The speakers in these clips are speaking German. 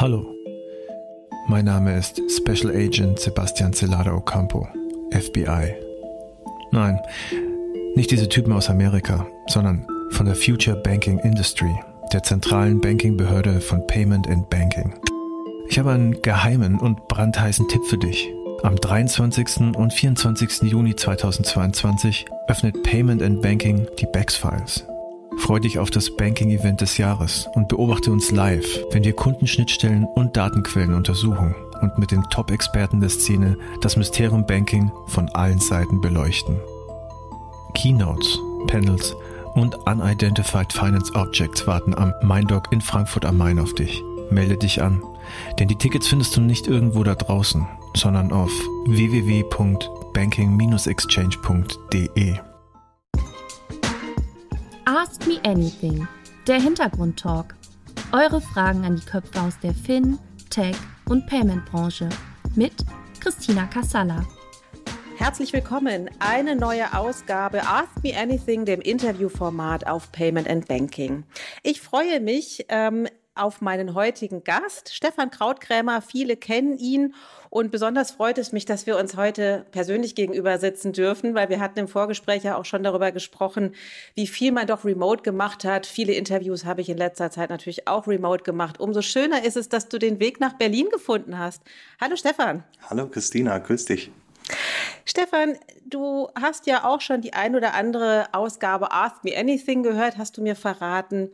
Hallo, mein Name ist Special Agent Sebastian Celada Ocampo, FBI. Nein, nicht diese Typen aus Amerika, sondern von der Future Banking Industry, der zentralen Bankingbehörde von Payment and Banking. Ich habe einen geheimen und brandheißen Tipp für dich. Am 23. und 24. Juni 2022 öffnet Payment and Banking die BEX Files. Freu dich auf das Banking-Event des Jahres und beobachte uns live, wenn wir Kundenschnittstellen und Datenquellen untersuchen und mit den Top-Experten der Szene das Mysterium Banking von allen Seiten beleuchten. Keynotes, Panels und Unidentified Finance Objects warten am MindDoc in Frankfurt am Main auf dich. Melde dich an, denn die Tickets findest du nicht irgendwo da draußen, sondern auf www.banking-exchange.de. Ask Me Anything, der Hintergrundtalk. Eure Fragen an die Köpfe aus der Fin, Tech und Payment-Branche mit Christina Kassala. Herzlich willkommen. Eine neue Ausgabe Ask Me Anything, dem Interviewformat auf Payment and Banking. Ich freue mich ähm, auf meinen heutigen Gast, Stefan Krautkrämer. Viele kennen ihn und besonders freut es mich, dass wir uns heute persönlich gegenüber sitzen dürfen, weil wir hatten im Vorgespräch ja auch schon darüber gesprochen, wie viel man doch remote gemacht hat. Viele Interviews habe ich in letzter Zeit natürlich auch remote gemacht. Umso schöner ist es, dass du den Weg nach Berlin gefunden hast. Hallo Stefan. Hallo Christina, grüß dich. Stefan, du hast ja auch schon die ein oder andere Ausgabe Ask Me Anything gehört, hast du mir verraten.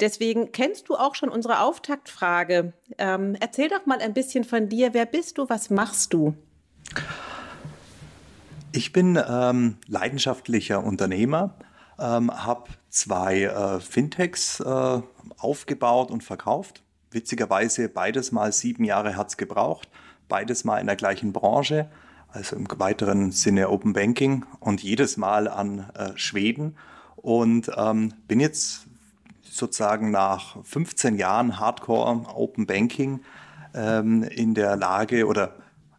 Deswegen kennst du auch schon unsere Auftaktfrage. Ähm, erzähl doch mal ein bisschen von dir. Wer bist du? Was machst du? Ich bin ähm, leidenschaftlicher Unternehmer, ähm, habe zwei äh, Fintechs äh, aufgebaut und verkauft. Witzigerweise beides mal sieben Jahre hat es gebraucht, beides mal in der gleichen Branche also im weiteren Sinne Open Banking und jedes Mal an äh, Schweden. Und ähm, bin jetzt sozusagen nach 15 Jahren Hardcore Open Banking ähm, in der Lage oder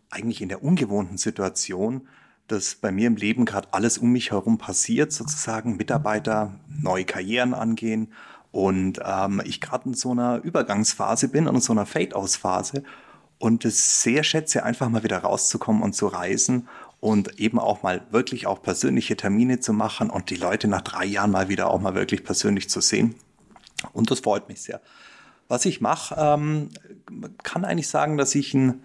eigentlich in der ungewohnten Situation, dass bei mir im Leben gerade alles um mich herum passiert, sozusagen Mitarbeiter neue Karrieren angehen. Und ähm, ich gerade in so einer Übergangsphase bin und in so einer Fade-Aus-Phase und es sehr schätze, einfach mal wieder rauszukommen und zu reisen und eben auch mal wirklich auch persönliche Termine zu machen und die Leute nach drei Jahren mal wieder auch mal wirklich persönlich zu sehen. Und das freut mich sehr. Was ich mache, ähm, kann eigentlich sagen, dass ich ein,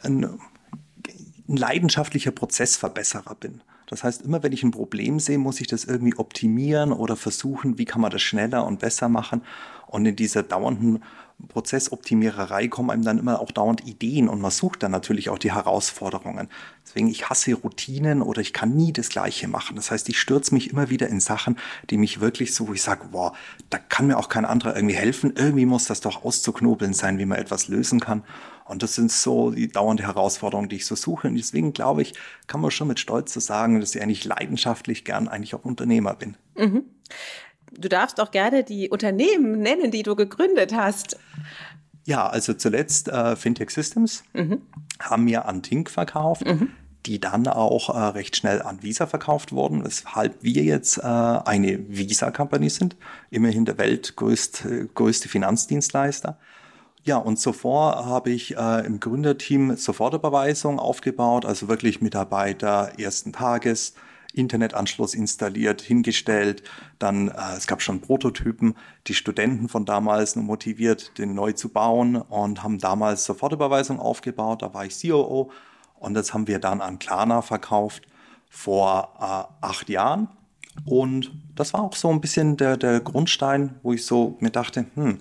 ein, ein leidenschaftlicher Prozessverbesserer bin. Das heißt, immer wenn ich ein Problem sehe, muss ich das irgendwie optimieren oder versuchen, wie kann man das schneller und besser machen. Und in dieser dauernden Prozessoptimiererei kommen einem dann immer auch dauernd Ideen und man sucht dann natürlich auch die Herausforderungen. Deswegen, ich hasse Routinen oder ich kann nie das Gleiche machen. Das heißt, ich stürze mich immer wieder in Sachen, die mich wirklich so, wo ich sage, boah, da kann mir auch kein anderer irgendwie helfen. Irgendwie muss das doch auszuknobeln sein, wie man etwas lösen kann. Und das sind so die dauernde Herausforderungen, die ich so suche. Und deswegen glaube ich, kann man schon mit Stolz zu sagen, dass ich eigentlich leidenschaftlich gern eigentlich auch Unternehmer bin. Mhm. Du darfst auch gerne die Unternehmen nennen, die du gegründet hast. Ja, also zuletzt äh, Fintech Systems mhm. haben wir an Tink verkauft. Mhm die dann auch äh, recht schnell an Visa verkauft wurden, weshalb wir jetzt äh, eine Visa-Company sind, immerhin der weltgrößte größte Finanzdienstleister. Ja, und zuvor habe ich äh, im Gründerteam Sofortüberweisung aufgebaut, also wirklich Mitarbeiter ersten Tages, Internetanschluss installiert, hingestellt. Dann, äh, es gab schon Prototypen, die Studenten von damals motiviert, den neu zu bauen und haben damals Sofortüberweisung aufgebaut. Da war ich COO und das haben wir dann an Klarna verkauft vor äh, acht Jahren. Und das war auch so ein bisschen der, der Grundstein, wo ich so mir dachte, hm,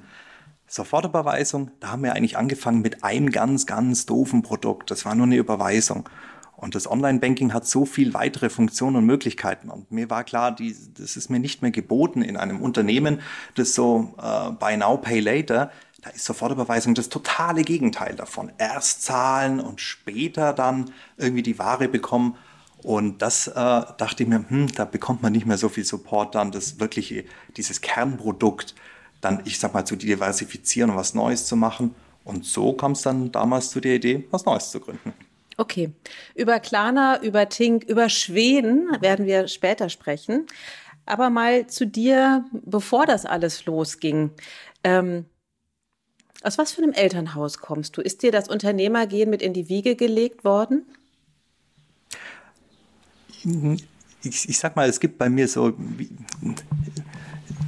Sofortüberweisung, da haben wir eigentlich angefangen mit einem ganz, ganz doofen Produkt. Das war nur eine Überweisung. Und das Online-Banking hat so viel weitere Funktionen und Möglichkeiten. Und mir war klar, die, das ist mir nicht mehr geboten in einem Unternehmen, das so äh, Buy Now, Pay Later, da ist Sofortüberweisung das totale Gegenteil davon. Erst zahlen und später dann irgendwie die Ware bekommen. Und das äh, dachte ich mir, hm, da bekommt man nicht mehr so viel Support dann, das wirkliche, dieses Kernprodukt dann, ich sag mal, zu diversifizieren und was Neues zu machen. Und so kam es dann damals zu der Idee, was Neues zu gründen. Okay. Über Klarna, über Tink, über Schweden werden wir später sprechen. Aber mal zu dir, bevor das alles losging. Ähm, Aus was für einem Elternhaus kommst du? Ist dir das Unternehmergehen mit in die Wiege gelegt worden? Ich, ich sag mal, es gibt bei mir so wie,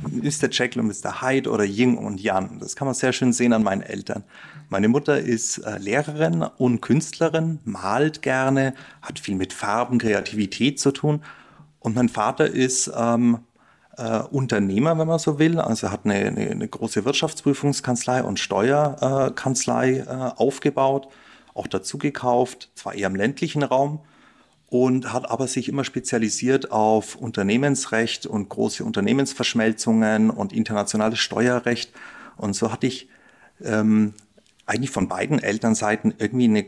Mr. Jekyll und Mr. Hyde oder Ying und Yang. Das kann man sehr schön sehen an meinen Eltern. Meine Mutter ist äh, Lehrerin und Künstlerin, malt gerne, hat viel mit Farben, Kreativität zu tun. Und mein Vater ist ähm, äh, Unternehmer, wenn man so will. Also hat eine, eine, eine große Wirtschaftsprüfungskanzlei und Steuerkanzlei äh, aufgebaut, auch dazu gekauft, zwar eher im ländlichen Raum und hat aber sich immer spezialisiert auf Unternehmensrecht und große Unternehmensverschmelzungen und internationales Steuerrecht. Und so hatte ich ähm, eigentlich von beiden Elternseiten irgendwie eine,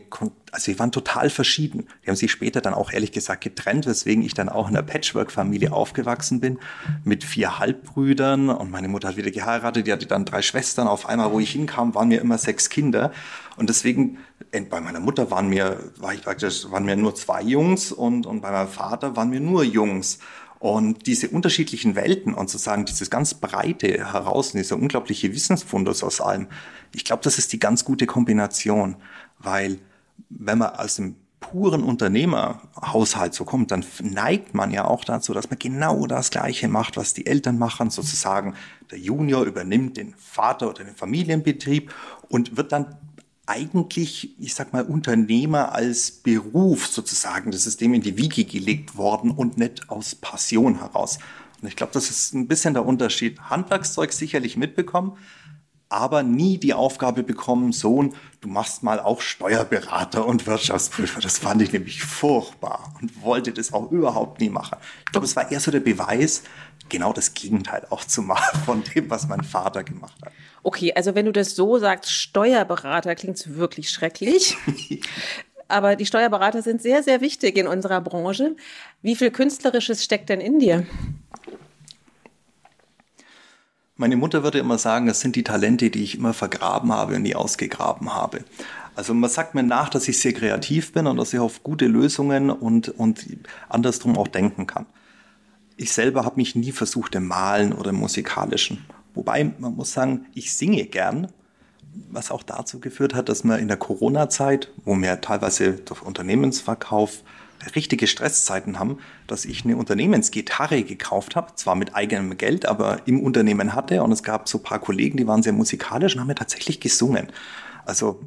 also sie waren total verschieden. Die haben sich später dann auch ehrlich gesagt getrennt, weswegen ich dann auch in einer Patchwork-Familie aufgewachsen bin mit vier Halbbrüdern und meine Mutter hat wieder geheiratet, die hatte dann drei Schwestern. Auf einmal, wo ich hinkam, waren mir immer sechs Kinder und deswegen bei meiner Mutter waren mir, war ich praktisch, waren mir nur zwei Jungs und, und bei meinem Vater waren mir nur Jungs. Und diese unterschiedlichen Welten und sozusagen dieses ganz breite heraus, dieser unglaubliche Wissensfundus aus allem, ich glaube, das ist die ganz gute Kombination, weil wenn man aus dem puren Unternehmerhaushalt so kommt, dann neigt man ja auch dazu, dass man genau das Gleiche macht, was die Eltern machen. Sozusagen der Junior übernimmt den Vater oder den Familienbetrieb und wird dann eigentlich, ich sag mal, Unternehmer als Beruf sozusagen. Das ist dem in die Wiege gelegt worden und nicht aus Passion heraus. Und ich glaube, das ist ein bisschen der Unterschied. Handwerkszeug sicherlich mitbekommen, aber nie die Aufgabe bekommen, Sohn, du machst mal auch Steuerberater und Wirtschaftsprüfer. Das fand ich nämlich furchtbar und wollte das auch überhaupt nie machen. Ich glaube, es war eher so der Beweis, genau das Gegenteil auch zu machen von dem, was mein Vater gemacht hat. Okay, also wenn du das so sagst, Steuerberater klingt wirklich schrecklich. Aber die Steuerberater sind sehr, sehr wichtig in unserer Branche. Wie viel Künstlerisches steckt denn in dir? Meine Mutter würde immer sagen, das sind die Talente, die ich immer vergraben habe und nie ausgegraben habe. Also man sagt mir nach, dass ich sehr kreativ bin und dass ich auf gute Lösungen und, und andersrum auch denken kann. Ich selber habe mich nie versucht im Malen oder im Musikalischen. Wobei man muss sagen, ich singe gern, was auch dazu geführt hat, dass man in der Corona-Zeit, wo wir teilweise durch Unternehmensverkauf richtige Stresszeiten haben, dass ich eine Unternehmensgitarre gekauft habe, zwar mit eigenem Geld, aber im Unternehmen hatte und es gab so ein paar Kollegen, die waren sehr musikalisch und haben mir tatsächlich gesungen. Also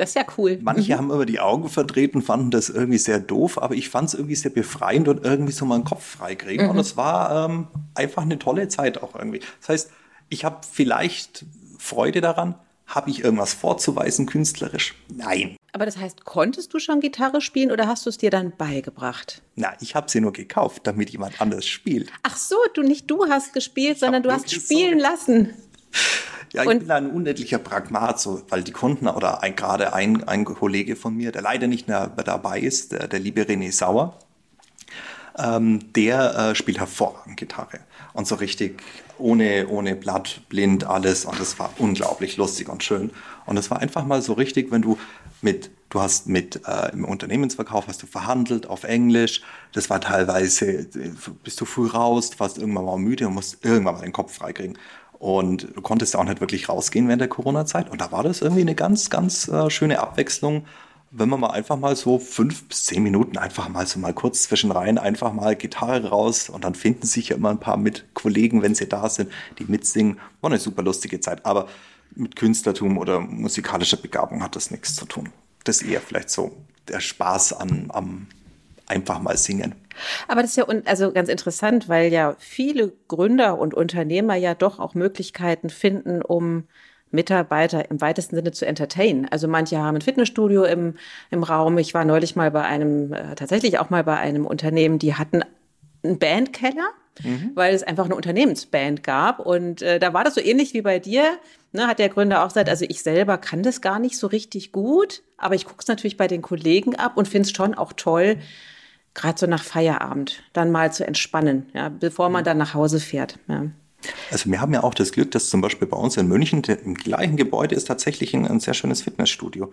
das ist ja cool. Manche mhm. haben immer die Augen verdreht und fanden das irgendwie sehr doof, aber ich fand es irgendwie sehr befreiend und irgendwie so meinen Kopf freikriegen. Mhm. Und es war ähm, einfach eine tolle Zeit auch irgendwie. Das heißt, ich habe vielleicht Freude daran, habe ich irgendwas vorzuweisen künstlerisch? Nein. Aber das heißt, konntest du schon Gitarre spielen oder hast du es dir dann beigebracht? Na, ich habe sie nur gekauft, damit jemand anders spielt. Ach so, du nicht du hast gespielt, ich sondern du hast spielen so lassen. Ja, ich und bin ein unendlicher Pragmat, so, weil die Kunden oder ein, gerade ein, ein Kollege von mir, der leider nicht mehr dabei ist, der, der liebe René Sauer, ähm, der äh, spielt hervorragend Gitarre und so richtig ohne, ohne Blatt, blind, alles. Und das war unglaublich lustig und schön. Und es war einfach mal so richtig, wenn du mit, du hast mit äh, im Unternehmensverkauf hast du verhandelt auf Englisch. Das war teilweise, bist du früh raus, warst irgendwann mal müde und musst irgendwann mal den Kopf freikriegen. Und du konntest auch nicht wirklich rausgehen während der Corona-Zeit. Und da war das irgendwie eine ganz, ganz äh, schöne Abwechslung wenn man mal einfach mal so fünf bis zehn Minuten einfach mal so mal kurz zwischenrein einfach mal Gitarre raus und dann finden sich ja immer ein paar mit Kollegen, wenn sie da sind, die mitsingen. War eine super lustige Zeit. Aber mit Künstlertum oder musikalischer Begabung hat das nichts zu tun. Das ist eher vielleicht so der Spaß an, am einfach mal singen. Aber das ist ja also ganz interessant, weil ja viele Gründer und Unternehmer ja doch auch Möglichkeiten finden, um Mitarbeiter im weitesten Sinne zu entertainen. Also manche haben ein Fitnessstudio im, im Raum. Ich war neulich mal bei einem, äh, tatsächlich auch mal bei einem Unternehmen, die hatten einen Bandkeller, mhm. weil es einfach eine Unternehmensband gab. Und äh, da war das so ähnlich wie bei dir. Ne, hat der Gründer auch gesagt, also ich selber kann das gar nicht so richtig gut, aber ich gucke es natürlich bei den Kollegen ab und finde es schon auch toll, gerade so nach Feierabend dann mal zu entspannen, ja, bevor man mhm. dann nach Hause fährt. Ja. Also wir haben ja auch das Glück, dass zum Beispiel bei uns in München im gleichen Gebäude ist tatsächlich ein, ein sehr schönes Fitnessstudio.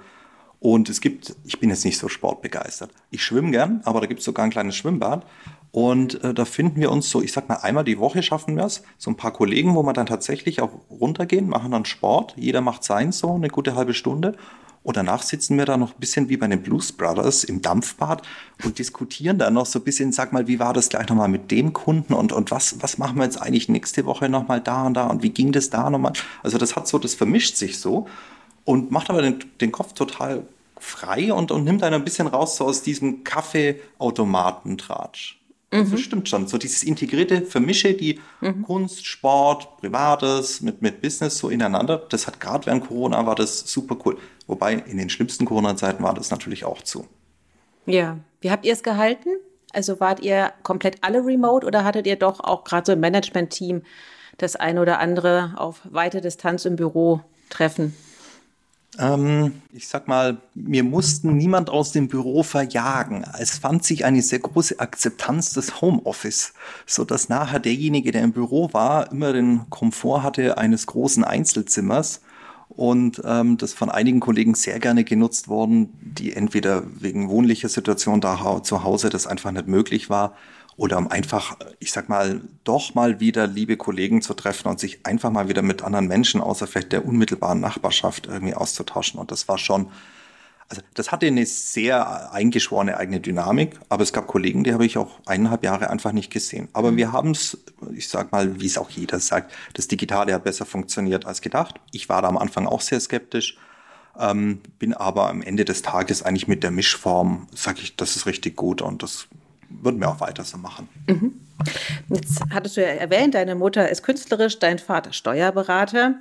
Und es gibt, ich bin jetzt nicht so sportbegeistert. Ich schwimme gern, aber da gibt es sogar ein kleines Schwimmbad. Und äh, da finden wir uns so, ich sag mal, einmal die Woche schaffen wir es. So ein paar Kollegen, wo wir dann tatsächlich auch runtergehen, machen dann Sport. Jeder macht sein so, eine gute halbe Stunde. Und danach sitzen wir da noch ein bisschen wie bei den Blues Brothers im Dampfbad und diskutieren dann noch so ein bisschen, sag mal, wie war das gleich nochmal mit dem Kunden und, und was, was machen wir jetzt eigentlich nächste Woche nochmal da und da und wie ging das da nochmal? Also das hat so, das vermischt sich so und macht aber den, den Kopf total frei und, und nimmt einen ein bisschen raus so aus diesem Kaffeeautomatentratsch. Also mhm. stimmt schon. So dieses integrierte Vermische, die mhm. Kunst, Sport, Privates mit, mit Business so ineinander. Das hat gerade während Corona war das super cool. Wobei in den schlimmsten Corona-Zeiten war das natürlich auch zu. Ja. Wie habt ihr es gehalten? Also wart ihr komplett alle remote oder hattet ihr doch auch gerade so im Management-Team das eine oder andere auf weite Distanz im Büro treffen? Ähm, ich sag mal, wir mussten niemand aus dem Büro verjagen. Es fand sich eine sehr große Akzeptanz des Homeoffice, so dass nachher derjenige, der im Büro war, immer den Komfort hatte eines großen Einzelzimmers und ähm, das von einigen Kollegen sehr gerne genutzt worden, die entweder wegen wohnlicher Situation da zu Hause das einfach nicht möglich war oder um einfach, ich sag mal, doch mal wieder liebe Kollegen zu treffen und sich einfach mal wieder mit anderen Menschen außer vielleicht der unmittelbaren Nachbarschaft irgendwie auszutauschen. Und das war schon, also das hatte eine sehr eingeschworene eigene Dynamik, aber es gab Kollegen, die habe ich auch eineinhalb Jahre einfach nicht gesehen. Aber wir haben es, ich sag mal, wie es auch jeder sagt, das Digitale hat besser funktioniert als gedacht. Ich war da am Anfang auch sehr skeptisch. Ähm, bin aber am Ende des Tages eigentlich mit der Mischform, sage ich, das ist richtig gut und das würden wir auch weiter so machen. Mhm. Jetzt hattest du ja erwähnt, deine Mutter ist künstlerisch, dein Vater Steuerberater.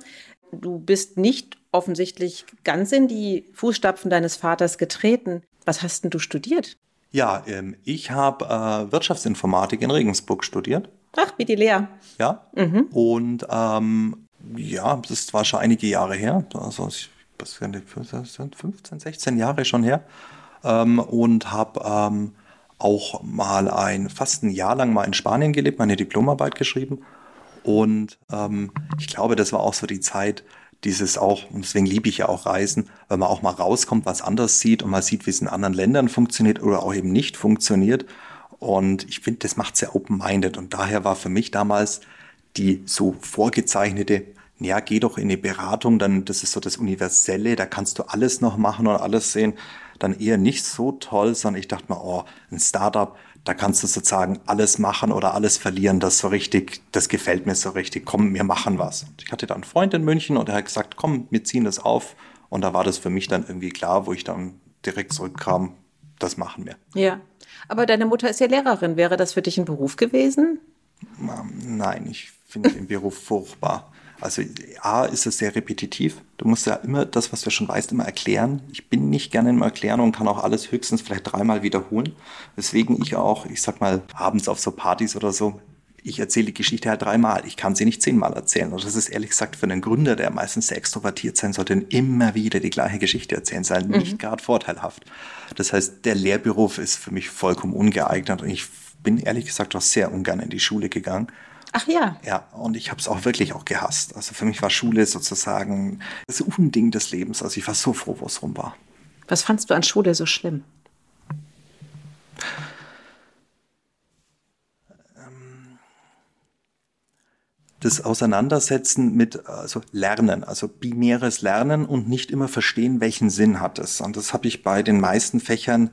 Du bist nicht offensichtlich ganz in die Fußstapfen deines Vaters getreten. Was hast denn du studiert? Ja, ähm, ich habe äh, Wirtschaftsinformatik in Regensburg studiert. Ach, wie die Lea. Ja. Mhm. Und ähm, ja, das war schon einige Jahre her. Also ich, was sind 15, 16 Jahre schon her. Ähm, und habe ähm, auch mal ein, fast ein Jahr lang mal in Spanien gelebt, meine Diplomarbeit geschrieben. Und ähm, ich glaube, das war auch so die Zeit, dieses auch, und deswegen liebe ich ja auch Reisen, weil man auch mal rauskommt, was anders sieht und man sieht, wie es in anderen Ländern funktioniert oder auch eben nicht funktioniert. Und ich finde, das macht sehr open-minded. Und daher war für mich damals die so vorgezeichnete, ja, geh doch in eine Beratung, dann, das ist so das Universelle, da kannst du alles noch machen und alles sehen dann eher nicht so toll, sondern ich dachte mir, oh, ein Startup, da kannst du sozusagen alles machen oder alles verlieren, das so richtig, das gefällt mir so richtig, komm, wir machen was. Ich hatte da einen Freund in München und er hat gesagt, komm, wir ziehen das auf. Und da war das für mich dann irgendwie klar, wo ich dann direkt zurückkam, das machen wir. Ja, aber deine Mutter ist ja Lehrerin. Wäre das für dich ein Beruf gewesen? Nein, ich finde den Beruf furchtbar. Also A ist es sehr repetitiv. Du musst ja immer das, was du schon weißt, immer erklären. Ich bin nicht gerne im Erklären und kann auch alles höchstens vielleicht dreimal wiederholen. Deswegen ich auch, ich sag mal, abends auf so Partys oder so, ich erzähle die Geschichte halt dreimal. Ich kann sie nicht zehnmal erzählen. Und das ist ehrlich gesagt für einen Gründer, der meistens sehr extrovertiert sein sollte, immer wieder die gleiche Geschichte erzählen, sei mhm. nicht gerade vorteilhaft. Das heißt, der Lehrberuf ist für mich vollkommen ungeeignet und ich bin ehrlich gesagt auch sehr ungern in die Schule gegangen Ach ja. Ja, und ich habe es auch wirklich auch gehasst. Also für mich war Schule sozusagen das Unding des Lebens. Also ich war so froh, wo es rum war. Was fandst du an Schule so schlimm? Ähm, das Auseinandersetzen mit also Lernen, also binäres Lernen und nicht immer verstehen, welchen Sinn hat es. Und das habe ich bei den meisten Fächern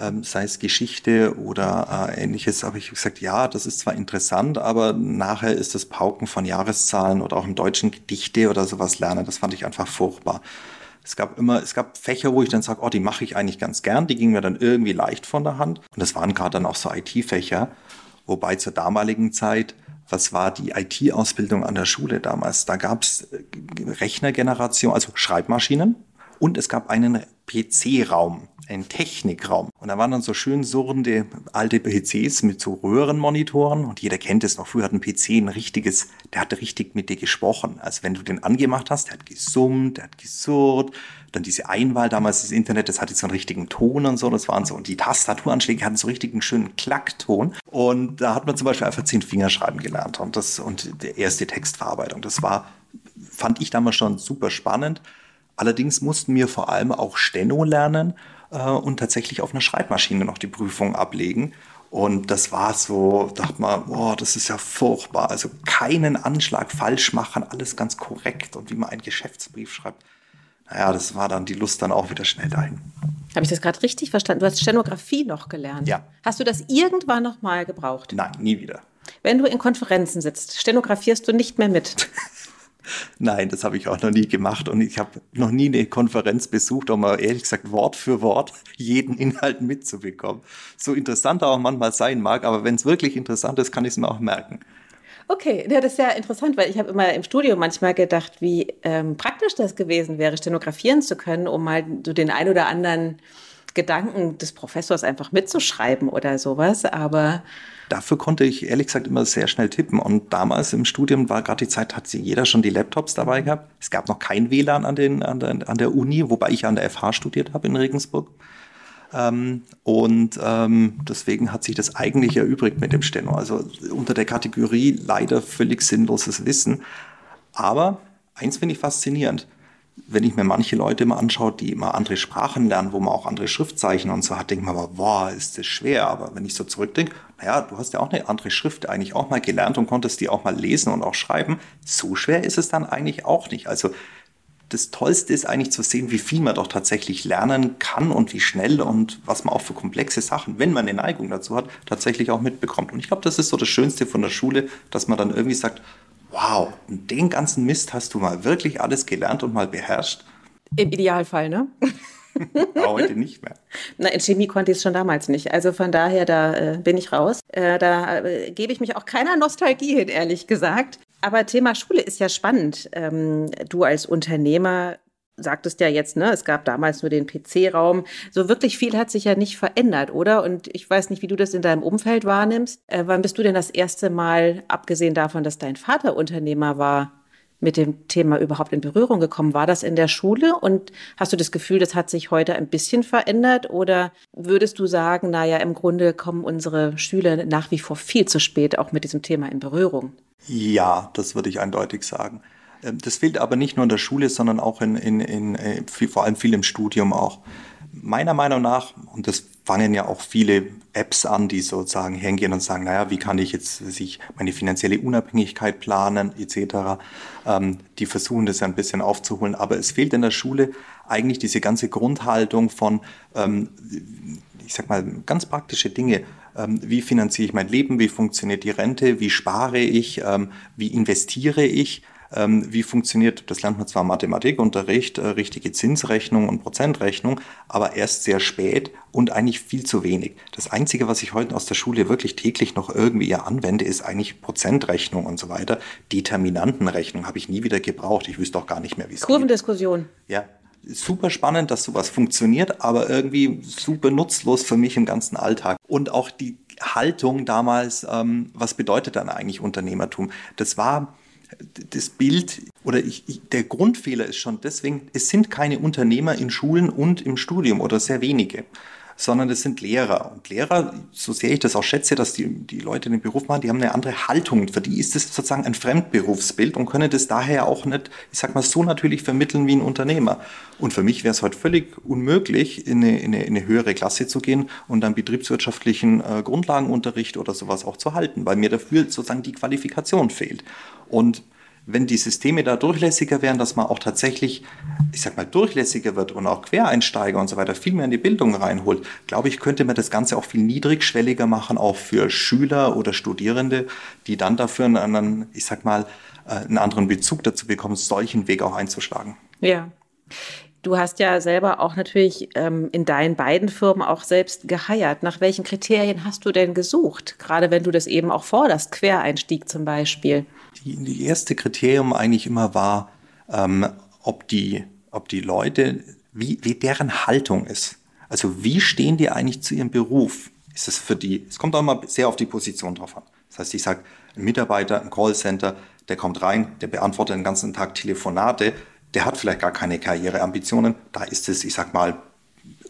ähm, sei es Geschichte oder äh, ähnliches, habe ich gesagt, ja, das ist zwar interessant, aber nachher ist das Pauken von Jahreszahlen oder auch im Deutschen Gedichte oder sowas lernen, das fand ich einfach furchtbar. Es gab immer, es gab Fächer, wo ich dann sage, oh, die mache ich eigentlich ganz gern, die gingen mir dann irgendwie leicht von der Hand. Und das waren gerade dann auch so IT-Fächer, wobei zur damaligen Zeit was war die IT-Ausbildung an der Schule damals? Da gab es äh, Rechnergeneration, also Schreibmaschinen und es gab einen PC-Raum ein Technikraum. Und da waren dann so schön surrende alte PCs mit so Röhrenmonitoren. Und jeder kennt es noch. Früher hat ein PC ein richtiges, der hat richtig mit dir gesprochen. Also wenn du den angemacht hast, der hat gesummt, der hat gesurrt. Dann diese Einwahl damals, das Internet, das hatte so einen richtigen Ton und so. Das waren so, und die Tastaturanschläge hatten so richtig einen schönen Klackton. Und da hat man zum Beispiel einfach zehn Fingerschreiben gelernt. Und das, und die erste Textverarbeitung. Das war, fand ich damals schon super spannend. Allerdings mussten wir vor allem auch Steno lernen äh, und tatsächlich auf einer Schreibmaschine noch die Prüfung ablegen. Und das war so, dachte man, boah, das ist ja furchtbar. Also keinen Anschlag falsch machen, alles ganz korrekt und wie man einen Geschäftsbrief schreibt. Naja, das war dann die Lust dann auch wieder schnell dahin. Habe ich das gerade richtig verstanden? Du hast Stenografie noch gelernt. Ja. Hast du das irgendwann noch mal gebraucht? Nein, nie wieder. Wenn du in Konferenzen sitzt, stenografierst du nicht mehr mit. Nein, das habe ich auch noch nie gemacht und ich habe noch nie eine Konferenz besucht, um mal ehrlich gesagt Wort für Wort jeden Inhalt mitzubekommen. So interessant er auch manchmal sein mag, aber wenn es wirklich interessant ist, kann ich es mir auch merken. Okay, ja, das ist ja interessant, weil ich habe immer im Studio manchmal gedacht, wie ähm, praktisch das gewesen wäre, stenografieren zu können, um mal so den ein oder anderen Gedanken des Professors einfach mitzuschreiben oder sowas. Aber Dafür konnte ich ehrlich gesagt immer sehr schnell tippen. Und damals im Studium war gerade die Zeit, hat jeder schon die Laptops dabei gehabt. Es gab noch kein WLAN an, den, an, der, an der Uni, wobei ich an der FH studiert habe in Regensburg. Ähm, und ähm, deswegen hat sich das eigentlich erübrigt mit dem Steno. Also unter der Kategorie leider völlig sinnloses Wissen. Aber eins finde ich faszinierend wenn ich mir manche Leute mal anschaue, die immer andere Sprachen lernen, wo man auch andere Schriftzeichen und so hat, denkt man aber, boah, ist das schwer. Aber wenn ich so zurückdenke, naja, du hast ja auch eine andere Schrift eigentlich auch mal gelernt und konntest die auch mal lesen und auch schreiben. So schwer ist es dann eigentlich auch nicht. Also das Tollste ist eigentlich zu sehen, wie viel man doch tatsächlich lernen kann und wie schnell und was man auch für komplexe Sachen, wenn man eine Neigung dazu hat, tatsächlich auch mitbekommt. Und ich glaube, das ist so das Schönste von der Schule, dass man dann irgendwie sagt, wow, den ganzen Mist hast du mal wirklich alles gelernt und mal beherrscht? Im Idealfall, ne? ja, heute nicht mehr. Na, in Chemie konnte ich es schon damals nicht. Also von daher, da äh, bin ich raus. Äh, da äh, gebe ich mich auch keiner Nostalgie hin, ehrlich gesagt. Aber Thema Schule ist ja spannend. Ähm, du als Unternehmer sagtest ja jetzt, ne, es gab damals nur den PC-Raum. So wirklich viel hat sich ja nicht verändert, oder? Und ich weiß nicht, wie du das in deinem Umfeld wahrnimmst. Äh, wann bist du denn das erste Mal, abgesehen davon, dass dein Vater Unternehmer war, mit dem Thema überhaupt in Berührung gekommen? War das in der Schule und hast du das Gefühl, das hat sich heute ein bisschen verändert oder würdest du sagen, naja, im Grunde kommen unsere Schüler nach wie vor viel zu spät auch mit diesem Thema in Berührung? Ja, das würde ich eindeutig sagen. Ähm, das fehlt aber nicht nur in der Schule, sondern auch in, in, in äh, vor allem viel im Studium auch. Meiner Meinung nach, und das fangen ja auch viele Apps an, die sozusagen hingehen und sagen, naja, wie kann ich jetzt sich meine finanzielle Unabhängigkeit planen, etc. Ähm, die versuchen das ja ein bisschen aufzuholen, aber es fehlt in der Schule eigentlich diese ganze Grundhaltung von, ähm, ich sag mal, ganz praktische Dinge. Ähm, wie finanziere ich mein Leben? Wie funktioniert die Rente? Wie spare ich? Ähm, wie investiere ich? Ähm, wie funktioniert, das lernt man zwar Mathematikunterricht, äh, richtige Zinsrechnung und Prozentrechnung, aber erst sehr spät und eigentlich viel zu wenig. Das Einzige, was ich heute aus der Schule wirklich täglich noch irgendwie anwende, ist eigentlich Prozentrechnung und so weiter. Determinantenrechnung habe ich nie wieder gebraucht. Ich wüsste auch gar nicht mehr, wie es geht. Kurvendiskussion. Ja, super spannend, dass sowas funktioniert, aber irgendwie super nutzlos für mich im ganzen Alltag. Und auch die Haltung damals, ähm, was bedeutet dann eigentlich Unternehmertum? Das war das Bild oder ich, ich, der Grundfehler ist schon deswegen, es sind keine Unternehmer in Schulen und im Studium oder sehr wenige, sondern es sind Lehrer. Und Lehrer, so sehr ich das auch schätze, dass die, die Leute den Beruf machen, die haben eine andere Haltung. Für die ist es sozusagen ein Fremdberufsbild und können das daher auch nicht, ich sag mal, so natürlich vermitteln wie ein Unternehmer. Und für mich wäre es heute völlig unmöglich, in eine, in eine, in eine höhere Klasse zu gehen und dann betriebswirtschaftlichen äh, Grundlagenunterricht oder sowas auch zu halten, weil mir dafür sozusagen die Qualifikation fehlt. Und wenn die Systeme da durchlässiger wären, dass man auch tatsächlich, ich sag mal, durchlässiger wird und auch Quereinsteiger und so weiter viel mehr in die Bildung reinholt, glaube ich, könnte man das Ganze auch viel niedrigschwelliger machen, auch für Schüler oder Studierende, die dann dafür einen anderen, ich sag mal, äh, einen anderen Bezug dazu bekommen, solchen Weg auch einzuschlagen. Ja. Du hast ja selber auch natürlich ähm, in deinen beiden Firmen auch selbst geheiert. Nach welchen Kriterien hast du denn gesucht? Gerade wenn du das eben auch forderst, Quereinstieg zum Beispiel die, die erste Kriterium eigentlich immer war, ähm, ob, die, ob die Leute, wie, wie deren Haltung ist. Also wie stehen die eigentlich zu ihrem Beruf? Ist es für die, es kommt auch immer sehr auf die Position drauf an. Das heißt, ich sage, ein Mitarbeiter im Callcenter, der kommt rein, der beantwortet den ganzen Tag Telefonate, der hat vielleicht gar keine Karriereambitionen. Da ist es, ich sag mal,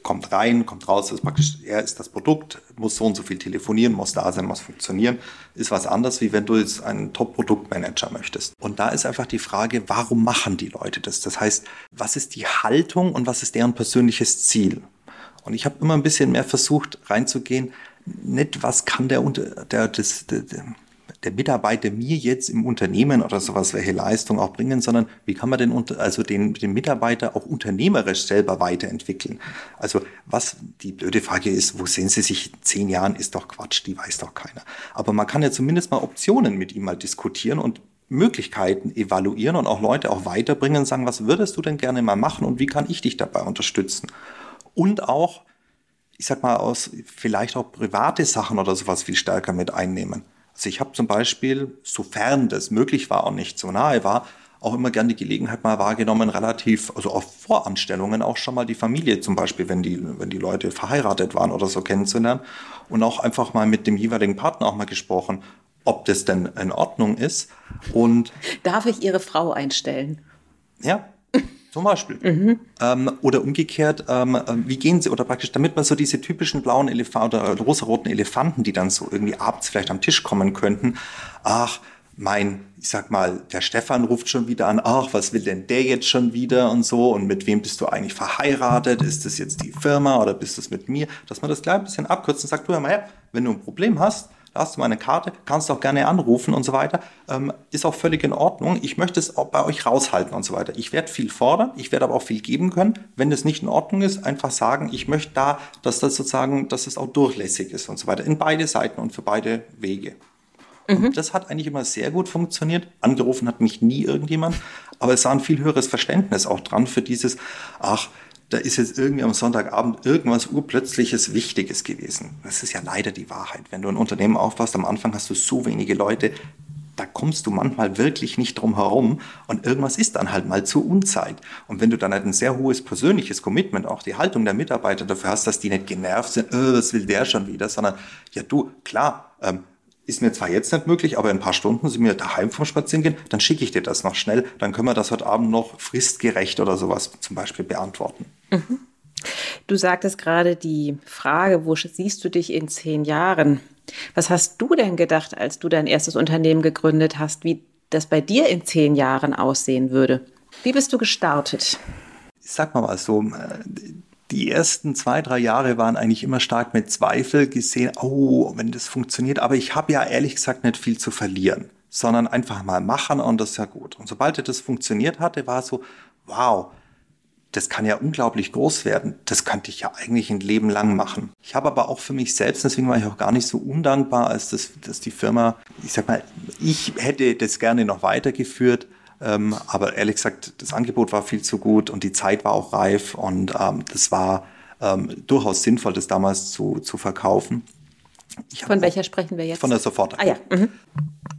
kommt rein, kommt raus, ist praktisch, er ist das Produkt, muss so und so viel telefonieren, muss da sein, muss funktionieren, ist was anderes, wie wenn du jetzt einen Top-Produktmanager möchtest. Und da ist einfach die Frage, warum machen die Leute das? Das heißt, was ist die Haltung und was ist deren persönliches Ziel? Und ich habe immer ein bisschen mehr versucht reinzugehen, nicht was kann der, der, das, der, der Mitarbeiter mir jetzt im Unternehmen oder sowas, welche Leistung auch bringen, sondern wie kann man den, also den, den Mitarbeiter auch unternehmerisch selber weiterentwickeln? Also was, die blöde Frage ist, wo sehen Sie sich in zehn Jahren, ist doch Quatsch, die weiß doch keiner. Aber man kann ja zumindest mal Optionen mit ihm mal diskutieren und Möglichkeiten evaluieren und auch Leute auch weiterbringen und sagen, was würdest du denn gerne mal machen und wie kann ich dich dabei unterstützen? Und auch, ich sag mal, aus vielleicht auch private Sachen oder sowas viel stärker mit einnehmen. Ich habe zum Beispiel, sofern das möglich war und nicht so nahe war, auch immer gerne die Gelegenheit mal wahrgenommen, relativ, also auf Voranstellungen auch schon mal die Familie zum Beispiel, wenn die, wenn die Leute verheiratet waren oder so kennenzulernen und auch einfach mal mit dem jeweiligen Partner auch mal gesprochen, ob das denn in Ordnung ist. Und darf ich Ihre Frau einstellen? Ja, zum Beispiel. Mhm. Ähm, oder umgekehrt, ähm, äh, wie gehen sie, oder praktisch, damit man so diese typischen blauen Elefanten oder rosaroten Elefanten, die dann so irgendwie abends vielleicht am Tisch kommen könnten, ach, mein, ich sag mal, der Stefan ruft schon wieder an, ach, was will denn der jetzt schon wieder und so und mit wem bist du eigentlich verheiratet? Ist das jetzt die Firma oder bist du es mit mir? Dass man das gleich ein bisschen abkürzt und sagt, du, hör mal, wenn du ein Problem hast, da hast du meine Karte, kannst auch gerne anrufen und so weiter. Ähm, ist auch völlig in Ordnung. Ich möchte es auch bei euch raushalten und so weiter. Ich werde viel fordern, ich werde aber auch viel geben können. Wenn das nicht in Ordnung ist, einfach sagen, ich möchte da, dass das sozusagen, dass es auch durchlässig ist und so weiter. In beide Seiten und für beide Wege. Mhm. das hat eigentlich immer sehr gut funktioniert. Angerufen hat mich nie irgendjemand, aber es war ein viel höheres Verständnis auch dran für dieses, ach, da ist jetzt irgendwie am Sonntagabend irgendwas urplötzliches Wichtiges gewesen. Das ist ja leider die Wahrheit. Wenn du ein Unternehmen aufpasst, am Anfang hast du so wenige Leute, da kommst du manchmal wirklich nicht drum herum und irgendwas ist dann halt mal zur Unzeit. Und wenn du dann halt ein sehr hohes persönliches Commitment, auch die Haltung der Mitarbeiter dafür hast, dass die nicht genervt sind, äh, was will der schon wieder, sondern ja du, klar, ähm, ist mir zwar jetzt nicht möglich, aber in ein paar Stunden sind wir daheim vom Spazierengehen, dann schicke ich dir das noch schnell, dann können wir das heute Abend noch fristgerecht oder sowas zum Beispiel beantworten. Mhm. Du sagtest gerade die Frage, wo siehst du dich in zehn Jahren? Was hast du denn gedacht, als du dein erstes Unternehmen gegründet hast, wie das bei dir in zehn Jahren aussehen würde? Wie bist du gestartet? Ich sag mal so, äh, die ersten zwei, drei Jahre waren eigentlich immer stark mit Zweifel gesehen, oh, wenn das funktioniert. Aber ich habe ja ehrlich gesagt nicht viel zu verlieren, sondern einfach mal machen und das ist ja gut. Und sobald das funktioniert hatte, war so, wow, das kann ja unglaublich groß werden. Das könnte ich ja eigentlich ein Leben lang machen. Ich habe aber auch für mich selbst, deswegen war ich auch gar nicht so undankbar, als das, dass die Firma, ich sag mal, ich hätte das gerne noch weitergeführt. Ähm, aber ehrlich gesagt, das Angebot war viel zu gut und die Zeit war auch reif und ähm, das war ähm, durchaus sinnvoll, das damals zu, zu verkaufen. Von welcher sprechen wir jetzt? Von der Sofort. Ah ja. Mhm.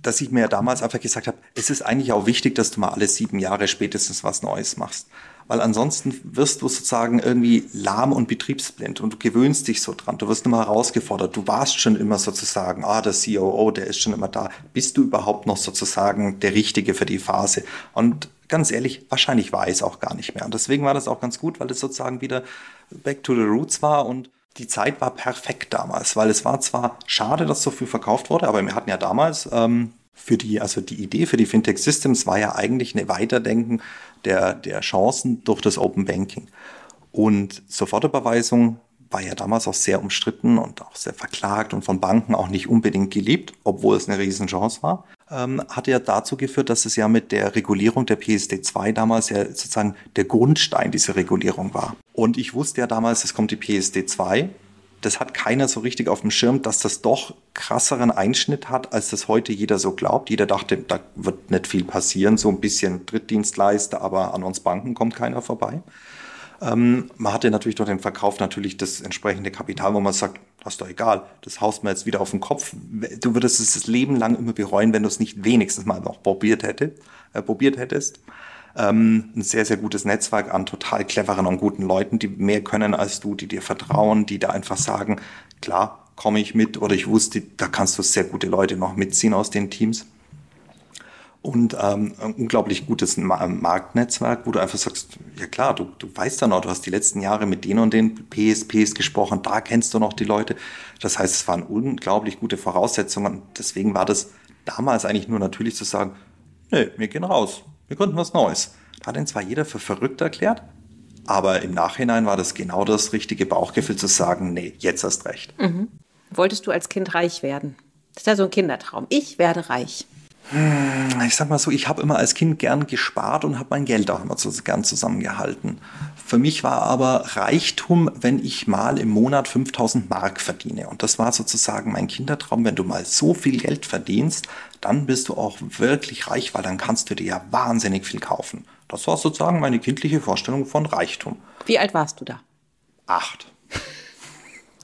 Dass ich mir damals einfach gesagt habe, es ist eigentlich auch wichtig, dass du mal alle sieben Jahre spätestens was Neues machst weil ansonsten wirst du sozusagen irgendwie lahm und betriebsblind und du gewöhnst dich so dran. Du wirst immer herausgefordert. Du warst schon immer sozusagen, ah, der COO, der ist schon immer da. Bist du überhaupt noch sozusagen der Richtige für die Phase? Und ganz ehrlich, wahrscheinlich war ich es auch gar nicht mehr. Und deswegen war das auch ganz gut, weil es sozusagen wieder back to the roots war und die Zeit war perfekt damals, weil es war zwar schade, dass so viel verkauft wurde, aber wir hatten ja damals ähm, für die, also die Idee für die Fintech Systems war ja eigentlich eine Weiterdenken der, der Chancen durch das Open Banking. Und Sofortüberweisung war ja damals auch sehr umstritten und auch sehr verklagt und von Banken auch nicht unbedingt geliebt, obwohl es eine Riesenchance war, ähm, hat ja dazu geführt, dass es ja mit der Regulierung der PSD2 damals ja sozusagen der Grundstein dieser Regulierung war. Und ich wusste ja damals, es kommt die PSD2 das hat keiner so richtig auf dem Schirm, dass das doch krasseren Einschnitt hat, als das heute jeder so glaubt. Jeder dachte, da wird nicht viel passieren, so ein bisschen Drittdienstleister, aber an uns Banken kommt keiner vorbei. Ähm, man hatte natürlich durch den Verkauf natürlich das entsprechende Kapital, wo man sagt, das ist doch egal, das haust man jetzt wieder auf den Kopf. Du würdest es das Leben lang immer bereuen, wenn du es nicht wenigstens mal noch probiert, hätte, äh, probiert hättest ähm, ein sehr, sehr gutes Netzwerk an total cleveren und guten Leuten, die mehr können als du, die dir vertrauen, die da einfach sagen, klar, komme ich mit oder ich wusste, da kannst du sehr gute Leute noch mitziehen aus den Teams. und ähm, ein unglaublich gutes Marktnetzwerk, wo du einfach sagst, ja klar, du, du weißt ja noch, du hast die letzten Jahre mit den und den PSPs gesprochen, da kennst du noch die Leute. Das heißt, es waren unglaublich gute Voraussetzungen. Deswegen war das damals eigentlich nur natürlich zu sagen, nee, wir gehen raus, wir gründen was Neues. Da hat ihn zwar jeder für verrückt erklärt, aber im Nachhinein war das genau das richtige Bauchgefühl zu sagen, nee, jetzt hast recht. Mhm. Wolltest du als Kind reich werden? Das ist ja so ein Kindertraum. Ich werde reich. Hm, ich sag mal so, ich habe immer als Kind gern gespart und habe mein Geld auch immer so gern zusammengehalten. Für mich war aber Reichtum, wenn ich mal im Monat 5000 Mark verdiene. Und das war sozusagen mein Kindertraum. Wenn du mal so viel Geld verdienst, dann bist du auch wirklich reich, weil dann kannst du dir ja wahnsinnig viel kaufen. Das war sozusagen meine kindliche Vorstellung von Reichtum. Wie alt warst du da? Acht.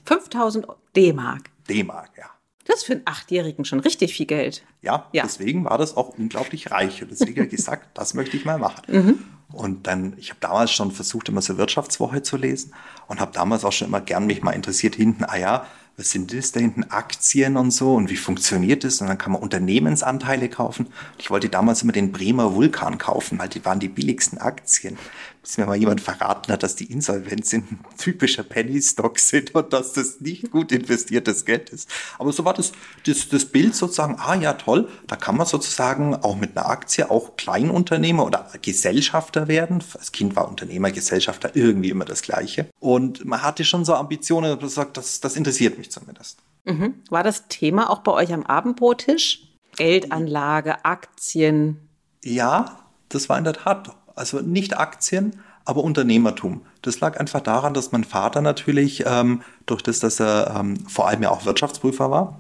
5000 D-Mark. D-Mark, ja. Das ist für einen Achtjährigen schon richtig viel Geld. Ja, ja. deswegen war das auch unglaublich reich. Und deswegen habe ich gesagt, das möchte ich mal machen. Mhm. Und dann, ich habe damals schon versucht, immer so Wirtschaftswoche zu lesen und habe damals auch schon immer gern mich mal interessiert hinten, ah ja, was sind das da hinten, Aktien und so und wie funktioniert das? Und dann kann man Unternehmensanteile kaufen. Ich wollte damals immer den Bremer Vulkan kaufen, weil die waren die billigsten Aktien. Bis mir mal jemand verraten hat, dass die insolvent sind, ein typischer Penny-Stock sind und dass das nicht gut investiertes Geld ist. Aber so war das, das, das Bild sozusagen, ah ja toll, da kann man sozusagen auch mit einer Aktie auch Kleinunternehmer oder Gesellschafter werden. Als Kind war Unternehmer, Gesellschafter irgendwie immer das Gleiche. Und man hatte schon so Ambitionen, dass man sagt, das, das interessiert mich mich zumindest. Mhm. War das Thema auch bei euch am Abendbrottisch? Geldanlage, Aktien? Ja, das war in der Tat. Also nicht Aktien, aber Unternehmertum. Das lag einfach daran, dass mein Vater natürlich, ähm, durch das, dass er ähm, vor allem ja auch Wirtschaftsprüfer war,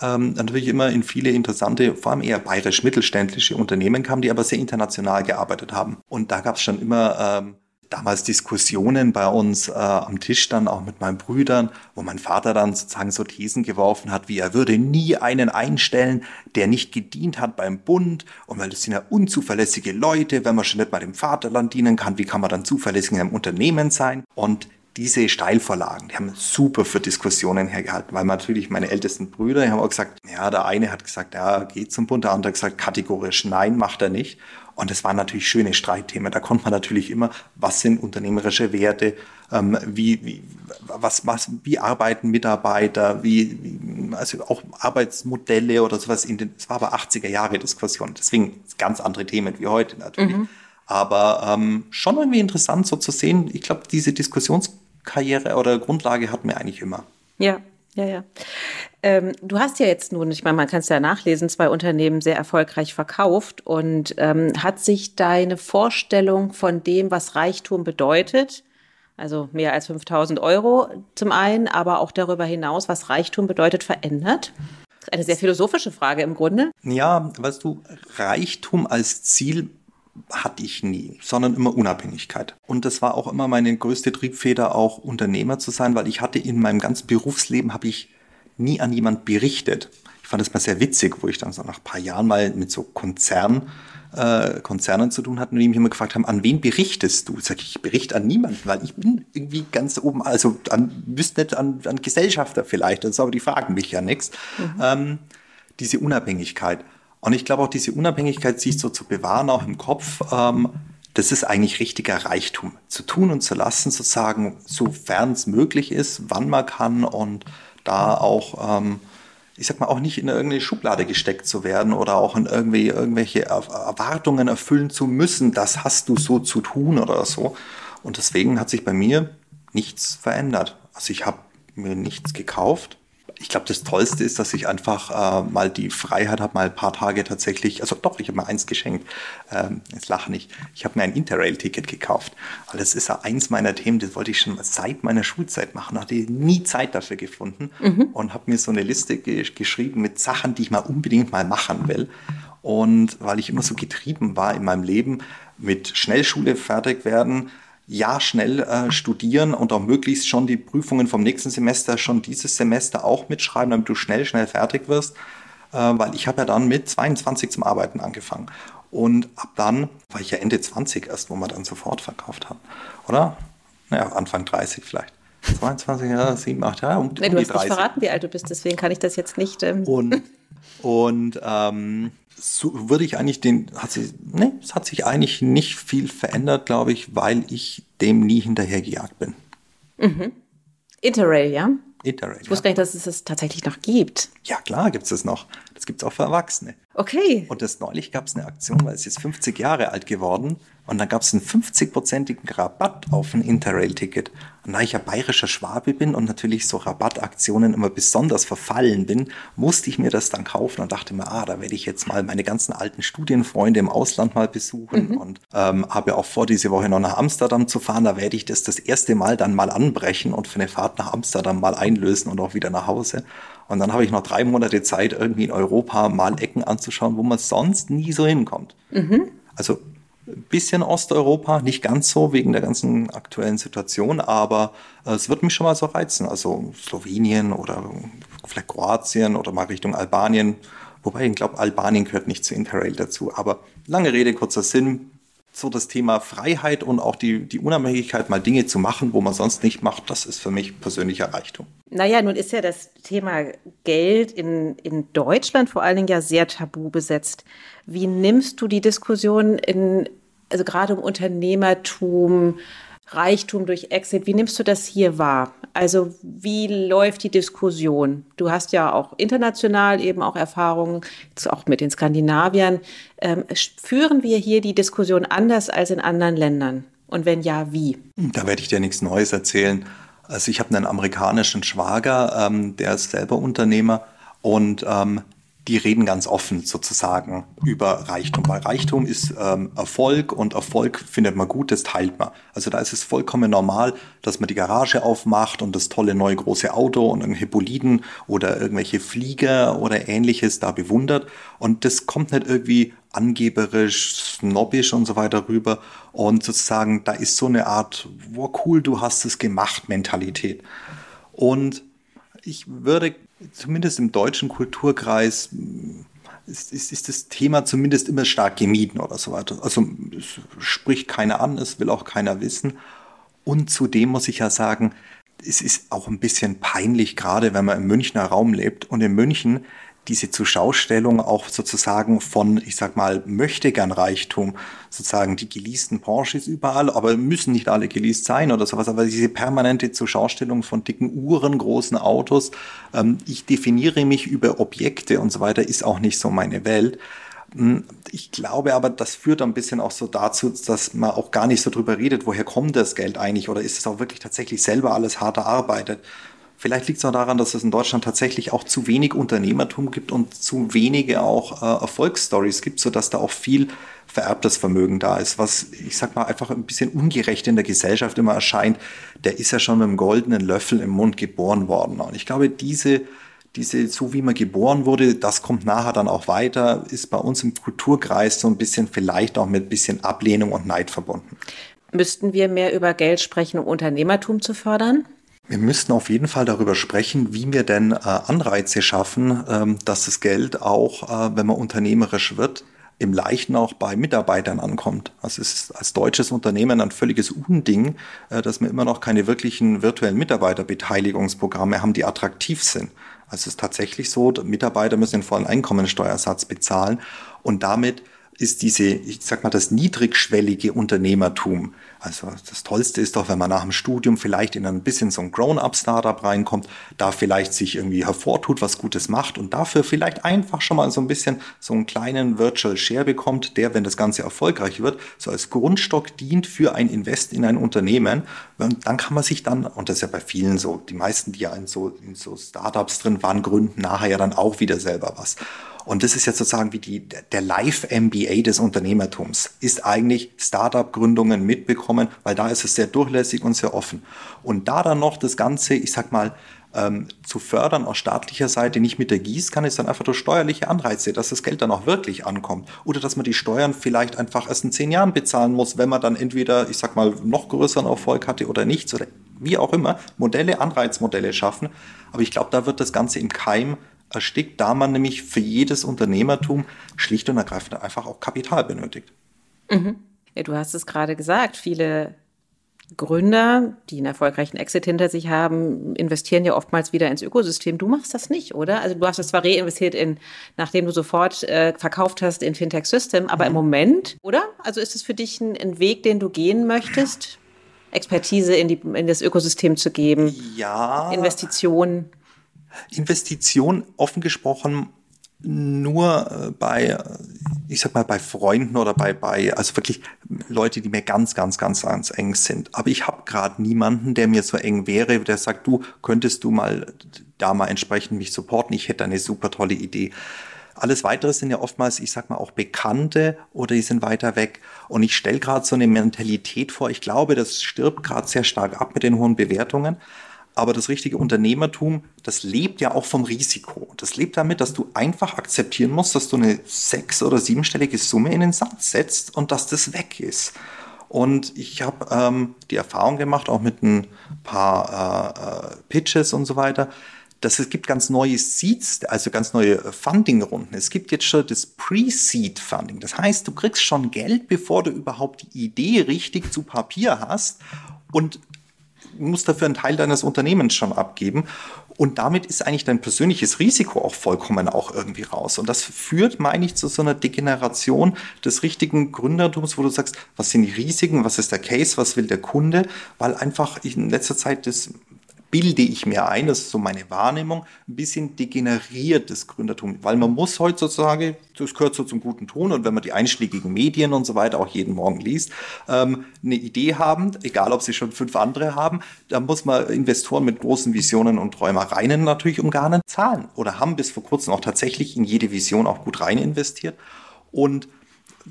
ähm, natürlich immer in viele interessante, vor allem eher bayerisch-mittelständische Unternehmen kam, die aber sehr international gearbeitet haben. Und da gab es schon immer ähm, damals Diskussionen bei uns äh, am Tisch dann auch mit meinen Brüdern, wo mein Vater dann sozusagen so Thesen geworfen hat, wie er würde nie einen einstellen, der nicht gedient hat beim Bund und weil das sind ja unzuverlässige Leute, wenn man schon nicht mal dem Vaterland dienen kann, wie kann man dann zuverlässig in einem Unternehmen sein? Und diese Steilvorlagen, die haben super für Diskussionen hergehalten, weil natürlich meine ältesten Brüder, die haben auch gesagt, ja, der eine hat gesagt, ja, geht zum Bund, der andere hat gesagt, kategorisch nein, macht er nicht. Und das waren natürlich schöne Streitthemen. Da konnte man natürlich immer, was sind unternehmerische Werte, ähm, wie, wie, was, was, wie arbeiten Mitarbeiter, wie, wie, also auch Arbeitsmodelle oder sowas. In den, es war aber 80er Jahre Diskussion. Deswegen ganz andere Themen wie heute natürlich. Mhm. Aber ähm, schon irgendwie interessant so zu sehen. Ich glaube, diese Diskussionskarriere oder Grundlage hatten wir eigentlich immer. Ja, ja, ja. Ähm, du hast ja jetzt nun, ich meine, man kann es ja nachlesen, zwei Unternehmen sehr erfolgreich verkauft. Und ähm, hat sich deine Vorstellung von dem, was Reichtum bedeutet, also mehr als 5000 Euro zum einen, aber auch darüber hinaus, was Reichtum bedeutet, verändert? Eine sehr philosophische Frage im Grunde. Ja, weißt du, Reichtum als Ziel hatte ich nie, sondern immer Unabhängigkeit. Und das war auch immer meine größte Triebfeder, auch Unternehmer zu sein, weil ich hatte in meinem ganzen Berufsleben, habe ich nie an jemand berichtet. Ich fand das mal sehr witzig, wo ich dann so nach ein paar Jahren mal mit so Konzernen, äh, Konzernen zu tun hatten und die mich immer gefragt haben, an wen berichtest du? Sag ich, ich berichte an niemanden, weil ich bin irgendwie ganz oben, also an, wüsste nicht an, an Gesellschafter vielleicht, das aber die fragen mich ja nichts. Mhm. Ähm, diese Unabhängigkeit. Und ich glaube auch diese Unabhängigkeit sich so zu bewahren, auch im Kopf, ähm, das ist eigentlich richtiger Reichtum. Zu tun und zu lassen, sozusagen, sofern es möglich ist, wann man kann und da auch, ähm, ich sag mal, auch nicht in irgendeine Schublade gesteckt zu werden oder auch in irgendwie irgendwelche Erwartungen erfüllen zu müssen, das hast du so zu tun oder so. Und deswegen hat sich bei mir nichts verändert. Also ich habe mir nichts gekauft, ich glaube, das Tollste ist, dass ich einfach äh, mal die Freiheit habe, mal ein paar Tage tatsächlich, also doch, ich habe mir eins geschenkt, ähm, jetzt lache nicht, ich habe mir ein Interrail-Ticket gekauft, weil das ist ja eins meiner Themen, das wollte ich schon seit meiner Schulzeit machen, hatte nie Zeit dafür gefunden mhm. und habe mir so eine Liste ge geschrieben mit Sachen, die ich mal unbedingt mal machen will. Und weil ich immer so getrieben war in meinem Leben mit Schnellschule fertig werden, ja schnell äh, studieren und auch möglichst schon die Prüfungen vom nächsten Semester schon dieses Semester auch mitschreiben, damit du schnell, schnell fertig wirst. Äh, weil ich habe ja dann mit 22 zum Arbeiten angefangen. Und ab dann war ich ja Ende 20 erst, wo man dann sofort verkauft hat. Oder? Naja, Anfang 30 vielleicht. 22 Jahre, 7, 8 Jahre. Um, nee, du hast 30. nicht verraten, wie alt du bist, deswegen kann ich das jetzt nicht. Ähm und Und ähm, so würde ich eigentlich den, hat sich, ne, es hat sich eigentlich nicht viel verändert, glaube ich, weil ich dem nie hinterhergejagt bin. Mhm. Interrail, ja? Interrail. Ich wusste gar nicht, dass es das tatsächlich noch gibt. Ja, klar gibt es das noch. Das gibt es auch für Erwachsene. Okay. Und das neulich gab es eine Aktion, weil es ist 50 Jahre alt geworden und dann gab es einen 50-prozentigen Rabatt auf ein Interrail-Ticket. Und da ich ja bayerischer Schwabe bin und natürlich so Rabattaktionen immer besonders verfallen bin, musste ich mir das dann kaufen und dachte mir, ah, da werde ich jetzt mal meine ganzen alten Studienfreunde im Ausland mal besuchen mhm. und ähm, habe auch vor, diese Woche noch nach Amsterdam zu fahren. Da werde ich das das erste Mal dann mal anbrechen und für eine Fahrt nach Amsterdam mal einlösen und auch wieder nach Hause. Und dann habe ich noch drei Monate Zeit, irgendwie in Europa mal Ecken anzuschauen, wo man sonst nie so hinkommt. Mhm. Also bisschen Osteuropa, nicht ganz so wegen der ganzen aktuellen Situation, aber äh, es wird mich schon mal so reizen. Also Slowenien oder vielleicht Kroatien oder mal Richtung Albanien. Wobei ich glaube, Albanien gehört nicht zu Interrail dazu. Aber lange Rede, kurzer Sinn. So das Thema Freiheit und auch die, die Unabhängigkeit, mal Dinge zu machen, wo man sonst nicht macht, das ist für mich persönlicher Reichtum. Naja, nun ist ja das Thema Geld in, in Deutschland vor allen Dingen ja sehr tabu besetzt. Wie nimmst du die Diskussion in, also gerade um Unternehmertum, Reichtum durch Exit, wie nimmst du das hier wahr? Also wie läuft die Diskussion? Du hast ja auch international eben auch Erfahrungen, auch mit den Skandinaviern. Ähm, führen wir hier die Diskussion anders als in anderen Ländern? Und wenn ja, wie? Da werde ich dir nichts Neues erzählen. Also ich habe einen amerikanischen Schwager, ähm, der ist selber Unternehmer und ähm, die reden ganz offen sozusagen über Reichtum, weil Reichtum ist ähm, Erfolg und Erfolg findet man gut, das teilt man. Also da ist es vollkommen normal, dass man die Garage aufmacht und das tolle neue große Auto und irgendwelche Boliden oder irgendwelche Flieger oder ähnliches da bewundert und das kommt nicht irgendwie angeberisch, snobbisch und so weiter rüber und sozusagen da ist so eine Art, wow cool, du hast es gemacht Mentalität. Und ich würde zumindest im deutschen Kulturkreis ist, ist, ist, das Thema zumindest immer stark gemieden oder so weiter. Also es spricht keiner an, es will auch keiner wissen. Und zudem muss ich ja sagen, es ist auch ein bisschen peinlich, gerade wenn man im Münchner Raum lebt. Und in München diese Zuschaustellung auch sozusagen von, ich sag mal, möchte gern Reichtum, sozusagen die geleasten Porsches überall, aber müssen nicht alle geleast sein oder sowas, aber diese permanente Zuschaustellung von dicken Uhren, großen Autos, ähm, ich definiere mich über Objekte und so weiter, ist auch nicht so meine Welt. Hm, ich glaube aber, das führt ein bisschen auch so dazu, dass man auch gar nicht so drüber redet, woher kommt das Geld eigentlich oder ist es auch wirklich tatsächlich selber alles hart erarbeitet. Vielleicht liegt es auch daran, dass es in Deutschland tatsächlich auch zu wenig Unternehmertum gibt und zu wenige auch äh, Erfolgsstories gibt, sodass da auch viel vererbtes Vermögen da ist, was ich sag mal einfach ein bisschen ungerecht in der Gesellschaft immer erscheint. Der ist ja schon mit einem goldenen Löffel im Mund geboren worden. Und ich glaube, diese diese, so wie man geboren wurde, das kommt nachher dann auch weiter, ist bei uns im Kulturkreis so ein bisschen vielleicht auch mit ein bisschen Ablehnung und Neid verbunden. Müssten wir mehr über Geld sprechen, um Unternehmertum zu fördern? Wir müssten auf jeden Fall darüber sprechen, wie wir denn äh, Anreize schaffen, ähm, dass das Geld auch, äh, wenn man unternehmerisch wird, im Leichten auch bei Mitarbeitern ankommt. Es ist als deutsches Unternehmen ein völliges Unding, äh, dass wir immer noch keine wirklichen virtuellen Mitarbeiterbeteiligungsprogramme haben, die attraktiv sind. Also es ist tatsächlich so, Mitarbeiter müssen den vollen Einkommensteuersatz bezahlen und damit ist diese, ich sag mal, das niedrigschwellige Unternehmertum. Also das Tollste ist doch, wenn man nach dem Studium vielleicht in ein bisschen so ein Grown-up-Startup reinkommt, da vielleicht sich irgendwie hervortut, was Gutes macht und dafür vielleicht einfach schon mal so ein bisschen so einen kleinen Virtual Share bekommt, der, wenn das Ganze erfolgreich wird, so als Grundstock dient für ein Invest in ein Unternehmen. Und dann kann man sich dann, und das ist ja bei vielen so, die meisten, die ja in so, in so Startups drin waren, gründen nachher ja dann auch wieder selber was. Und das ist jetzt sozusagen wie die, der Live-MBA des Unternehmertums, ist eigentlich Startup-Gründungen mitbekommen, weil da ist es sehr durchlässig und sehr offen. Und da dann noch das Ganze, ich sag mal, ähm, zu fördern aus staatlicher Seite, nicht mit der Gießkanne, sondern einfach durch steuerliche Anreize, dass das Geld dann auch wirklich ankommt. Oder dass man die Steuern vielleicht einfach erst in zehn Jahren bezahlen muss, wenn man dann entweder, ich sag mal, noch größeren Erfolg hatte oder nichts oder wie auch immer, Modelle, Anreizmodelle schaffen. Aber ich glaube, da wird das Ganze im Keim erstickt, da man nämlich für jedes Unternehmertum schlicht und ergreifend einfach auch Kapital benötigt. Mhm. Ja, du hast es gerade gesagt, viele Gründer, die einen erfolgreichen Exit hinter sich haben, investieren ja oftmals wieder ins Ökosystem. Du machst das nicht, oder? Also du hast das zwar reinvestiert in, nachdem du sofort äh, verkauft hast in Fintech System, aber mhm. im Moment, oder? Also ist es für dich ein, ein Weg, den du gehen möchtest? Expertise in, die, in das Ökosystem zu geben? Ja. Investitionen? Investition, offen gesprochen, nur äh, bei, äh, ich sag mal, bei Freunden oder bei, bei, also wirklich Leute, die mir ganz, ganz, ganz, ganz eng sind. Aber ich habe gerade niemanden, der mir so eng wäre, der sagt, du könntest du mal da mal entsprechend mich supporten. Ich hätte eine super tolle Idee. Alles weitere sind ja oftmals, ich sag mal, auch Bekannte oder die sind weiter weg. Und ich stelle gerade so eine Mentalität vor. Ich glaube, das stirbt gerade sehr stark ab mit den hohen Bewertungen. Aber das richtige Unternehmertum, das lebt ja auch vom Risiko. Das lebt damit, dass du einfach akzeptieren musst, dass du eine sechs- oder siebenstellige Summe in den Satz setzt und dass das weg ist. Und ich habe ähm, die Erfahrung gemacht, auch mit ein paar äh, äh, Pitches und so weiter, dass es gibt ganz neue Seeds, also ganz neue Funding-Runden. Es gibt jetzt schon das Pre-Seed-Funding. Das heißt, du kriegst schon Geld, bevor du überhaupt die Idee richtig zu Papier hast. Und musst dafür einen Teil deines Unternehmens schon abgeben. Und damit ist eigentlich dein persönliches Risiko auch vollkommen auch irgendwie raus. Und das führt, meine ich, zu so einer Degeneration des richtigen Gründertums, wo du sagst, was sind die Risiken, was ist der Case, was will der Kunde, weil einfach in letzter Zeit das bilde ich mir ein, das ist so meine Wahrnehmung, ein bisschen degeneriertes Gründertum, weil man muss heutzutage, das gehört so zum guten Ton und wenn man die einschlägigen Medien und so weiter auch jeden Morgen liest, ähm, eine Idee haben, egal ob sie schon fünf andere haben, da muss man Investoren mit großen Visionen und Träumereien natürlich umgarnen, zahlen oder haben bis vor kurzem auch tatsächlich in jede Vision auch gut rein investiert. Und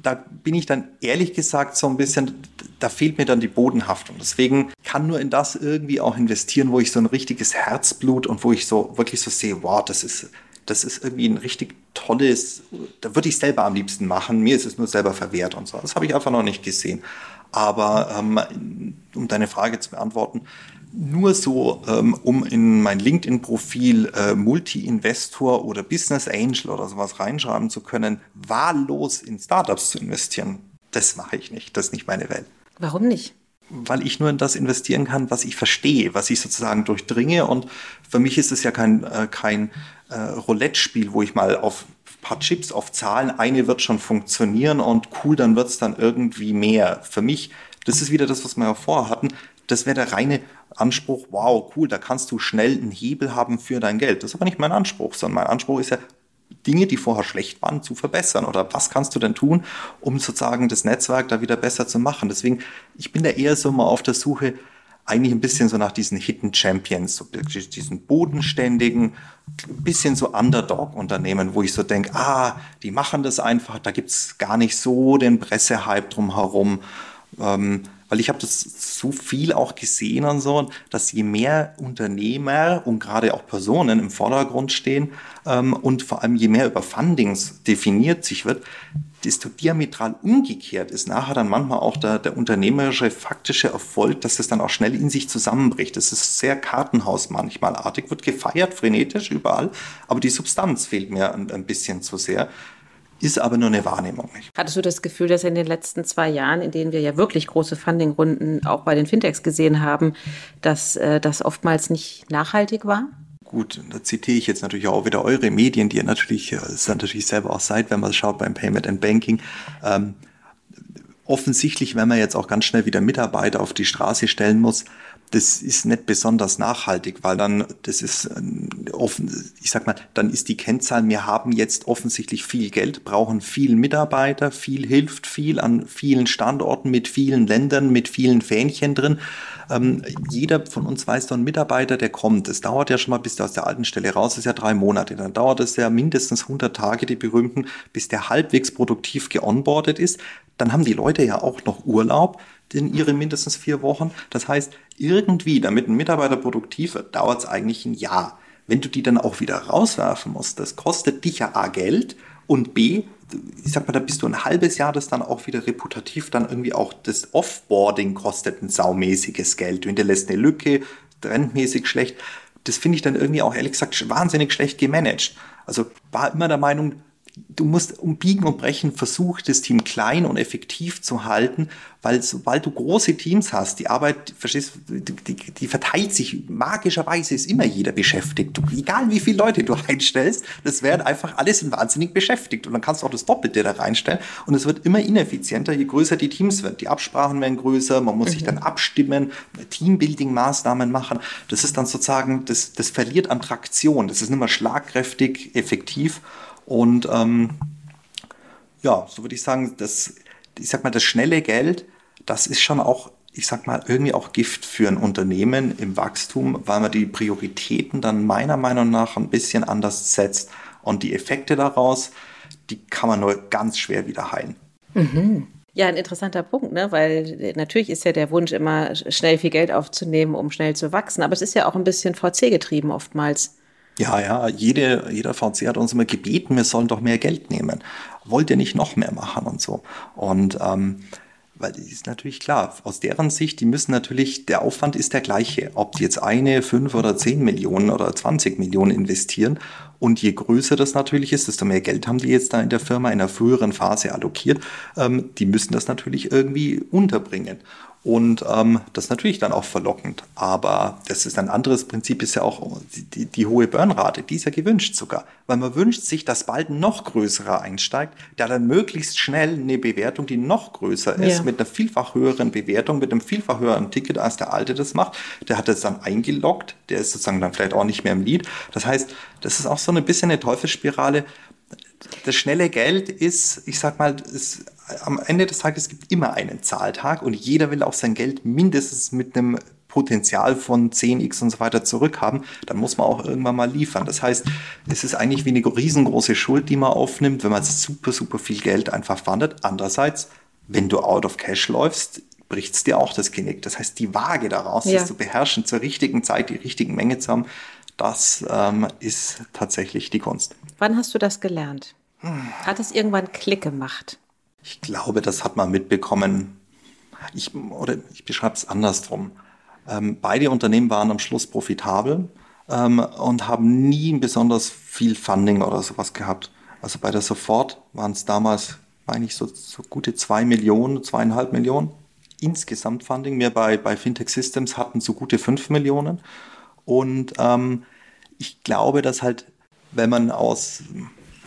da bin ich dann ehrlich gesagt so ein bisschen, da fehlt mir dann die Bodenhaftung. Deswegen kann nur in das irgendwie auch investieren, wo ich so ein richtiges Herzblut und wo ich so wirklich so sehe, wow, das ist, das ist irgendwie ein richtig tolles, da würde ich selber am liebsten machen. Mir ist es nur selber verwehrt und so. Das habe ich einfach noch nicht gesehen. Aber ähm, um deine Frage zu beantworten, nur so, ähm, um in mein LinkedIn-Profil äh, Multi-Investor oder Business Angel oder sowas reinschreiben zu können, wahllos in Startups zu investieren, das mache ich nicht. Das ist nicht meine Welt. Warum nicht? Weil ich nur in das investieren kann, was ich verstehe, was ich sozusagen durchdringe. Und für mich ist es ja kein, äh, kein äh, Roulette-Spiel, wo ich mal auf paar Chips auf Zahlen, eine wird schon funktionieren und cool, dann wird es dann irgendwie mehr. Für mich, das ist wieder das, was wir ja vorher hatten, das wäre der reine Anspruch, wow, cool, da kannst du schnell einen Hebel haben für dein Geld. Das ist aber nicht mein Anspruch, sondern mein Anspruch ist ja, Dinge, die vorher schlecht waren, zu verbessern? Oder was kannst du denn tun, um sozusagen das Netzwerk da wieder besser zu machen? Deswegen, ich bin da eher so mal auf der Suche, eigentlich ein bisschen so nach diesen Hidden Champions, so diesen bodenständigen, bisschen so Underdog-Unternehmen, wo ich so denke, ah, die machen das einfach, da gibt's gar nicht so den Pressehype drumherum. Ähm, weil ich habe das so viel auch gesehen und so, dass je mehr Unternehmer und gerade auch Personen im Vordergrund stehen ähm, und vor allem je mehr über Fundings definiert sich wird, desto diametral umgekehrt ist nachher dann manchmal auch der, der unternehmerische faktische Erfolg, dass es dann auch schnell in sich zusammenbricht. Das ist sehr Kartenhaus manchmal artig, wird gefeiert, frenetisch überall, aber die Substanz fehlt mir ein, ein bisschen zu sehr ist aber nur eine Wahrnehmung. Nicht? Hattest du das Gefühl, dass in den letzten zwei Jahren, in denen wir ja wirklich große Fundingrunden auch bei den Fintechs gesehen haben, dass äh, das oftmals nicht nachhaltig war? Gut, da zitiere ich jetzt natürlich auch wieder eure Medien, die ihr natürlich, äh, ist natürlich selber auch seid, wenn man schaut beim Payment and Banking. Ähm, offensichtlich, wenn man jetzt auch ganz schnell wieder Mitarbeiter auf die Straße stellen muss, das ist nicht besonders nachhaltig, weil dann, das ist äh, offen, ich sag mal, dann ist die Kennzahl, wir haben jetzt offensichtlich viel Geld, brauchen viel Mitarbeiter, viel hilft viel an vielen Standorten mit vielen Ländern, mit vielen Fähnchen drin. Ähm, jeder von uns weiß, so ein Mitarbeiter, der kommt. Es dauert ja schon mal, bis der aus der alten Stelle raus ist, ja drei Monate. Dann dauert es ja mindestens 100 Tage, die berühmten, bis der halbwegs produktiv geonboardet ist. Dann haben die Leute ja auch noch Urlaub in ihre mindestens vier Wochen. Das heißt, irgendwie, damit ein Mitarbeiter produktiv wird, dauert es eigentlich ein Jahr. Wenn du die dann auch wieder rauswerfen musst, das kostet dich ja A Geld und B, ich sag mal, da bist du ein halbes Jahr, das dann auch wieder reputativ dann irgendwie auch das Offboarding kostet ein saumäßiges Geld. Du hinterlässt eine Lücke, trendmäßig schlecht. Das finde ich dann irgendwie auch ehrlich gesagt wahnsinnig schlecht gemanagt. Also war immer der Meinung, du musst um Biegen und Brechen versuchen, das Team klein und effektiv zu halten, weil sobald du große Teams hast, die Arbeit, verstehst die, die, die verteilt sich, magischerweise ist immer jeder beschäftigt. Du, egal wie viele Leute du einstellst, das werden einfach alles wahnsinnig beschäftigt. Und dann kannst du auch das Doppelte da reinstellen. Und es wird immer ineffizienter, je größer die Teams werden. Die Absprachen werden größer, man muss mhm. sich dann abstimmen, Teambuilding-Maßnahmen machen. Das ist dann sozusagen, das, das verliert an Traktion. Das ist nicht mehr schlagkräftig, effektiv. Und ähm, ja, so würde ich sagen, das, ich sag mal, das schnelle Geld, das ist schon auch, ich sag mal, irgendwie auch Gift für ein Unternehmen im Wachstum, weil man die Prioritäten dann meiner Meinung nach ein bisschen anders setzt. Und die Effekte daraus, die kann man nur ganz schwer wieder heilen. Mhm. Ja, ein interessanter Punkt, ne? weil natürlich ist ja der Wunsch immer, schnell viel Geld aufzunehmen, um schnell zu wachsen. Aber es ist ja auch ein bisschen VC getrieben oftmals. Ja, ja, jede, jeder VC hat uns immer gebeten, wir sollen doch mehr Geld nehmen. Wollt ihr nicht noch mehr machen und so. Und ähm, weil das ist natürlich klar, aus deren Sicht, die müssen natürlich, der Aufwand ist der gleiche, ob die jetzt eine, fünf oder zehn Millionen oder 20 Millionen investieren. Und je größer das natürlich ist, desto mehr Geld haben die jetzt da in der Firma in einer früheren Phase allokiert. Ähm, die müssen das natürlich irgendwie unterbringen. Und ähm, das ist natürlich dann auch verlockend. Aber das ist ein anderes Prinzip, ist ja auch die, die hohe Burnrate, die ist ja gewünscht sogar. Weil man wünscht sich, dass bald ein noch größerer einsteigt, der dann möglichst schnell eine Bewertung, die noch größer ist, ja. mit einer vielfach höheren Bewertung, mit einem vielfach höheren Ticket, als der alte das macht. Der hat das dann eingeloggt, der ist sozusagen dann vielleicht auch nicht mehr im Lied. Das heißt, das ist auch so ein bisschen eine Teufelsspirale das schnelle Geld ist, ich sag mal, ist, am Ende des Tages gibt immer einen Zahltag und jeder will auch sein Geld mindestens mit einem Potenzial von 10x und so weiter zurückhaben, dann muss man auch irgendwann mal liefern. Das heißt, es ist eigentlich wie eine riesengroße Schuld, die man aufnimmt, wenn man super, super viel Geld einfach wandert. Andererseits, wenn du out of cash läufst, bricht es dir auch das Genick. Das heißt, die Waage daraus, ja. das zu beherrschen, zur richtigen Zeit die richtigen Menge zu haben, das ähm, ist tatsächlich die Kunst. Wann hast du das gelernt? Hat es irgendwann Klick gemacht? Ich glaube, das hat man mitbekommen. Ich, oder ich beschreibe es andersrum. Ähm, beide Unternehmen waren am Schluss profitabel ähm, und haben nie besonders viel Funding oder sowas gehabt. Also bei der Sofort waren es damals, meine ich, so, so gute zwei Millionen, zweieinhalb Millionen insgesamt Funding. Wir bei, bei Fintech Systems hatten so gute fünf Millionen. Und ähm, ich glaube, dass halt, wenn man aus,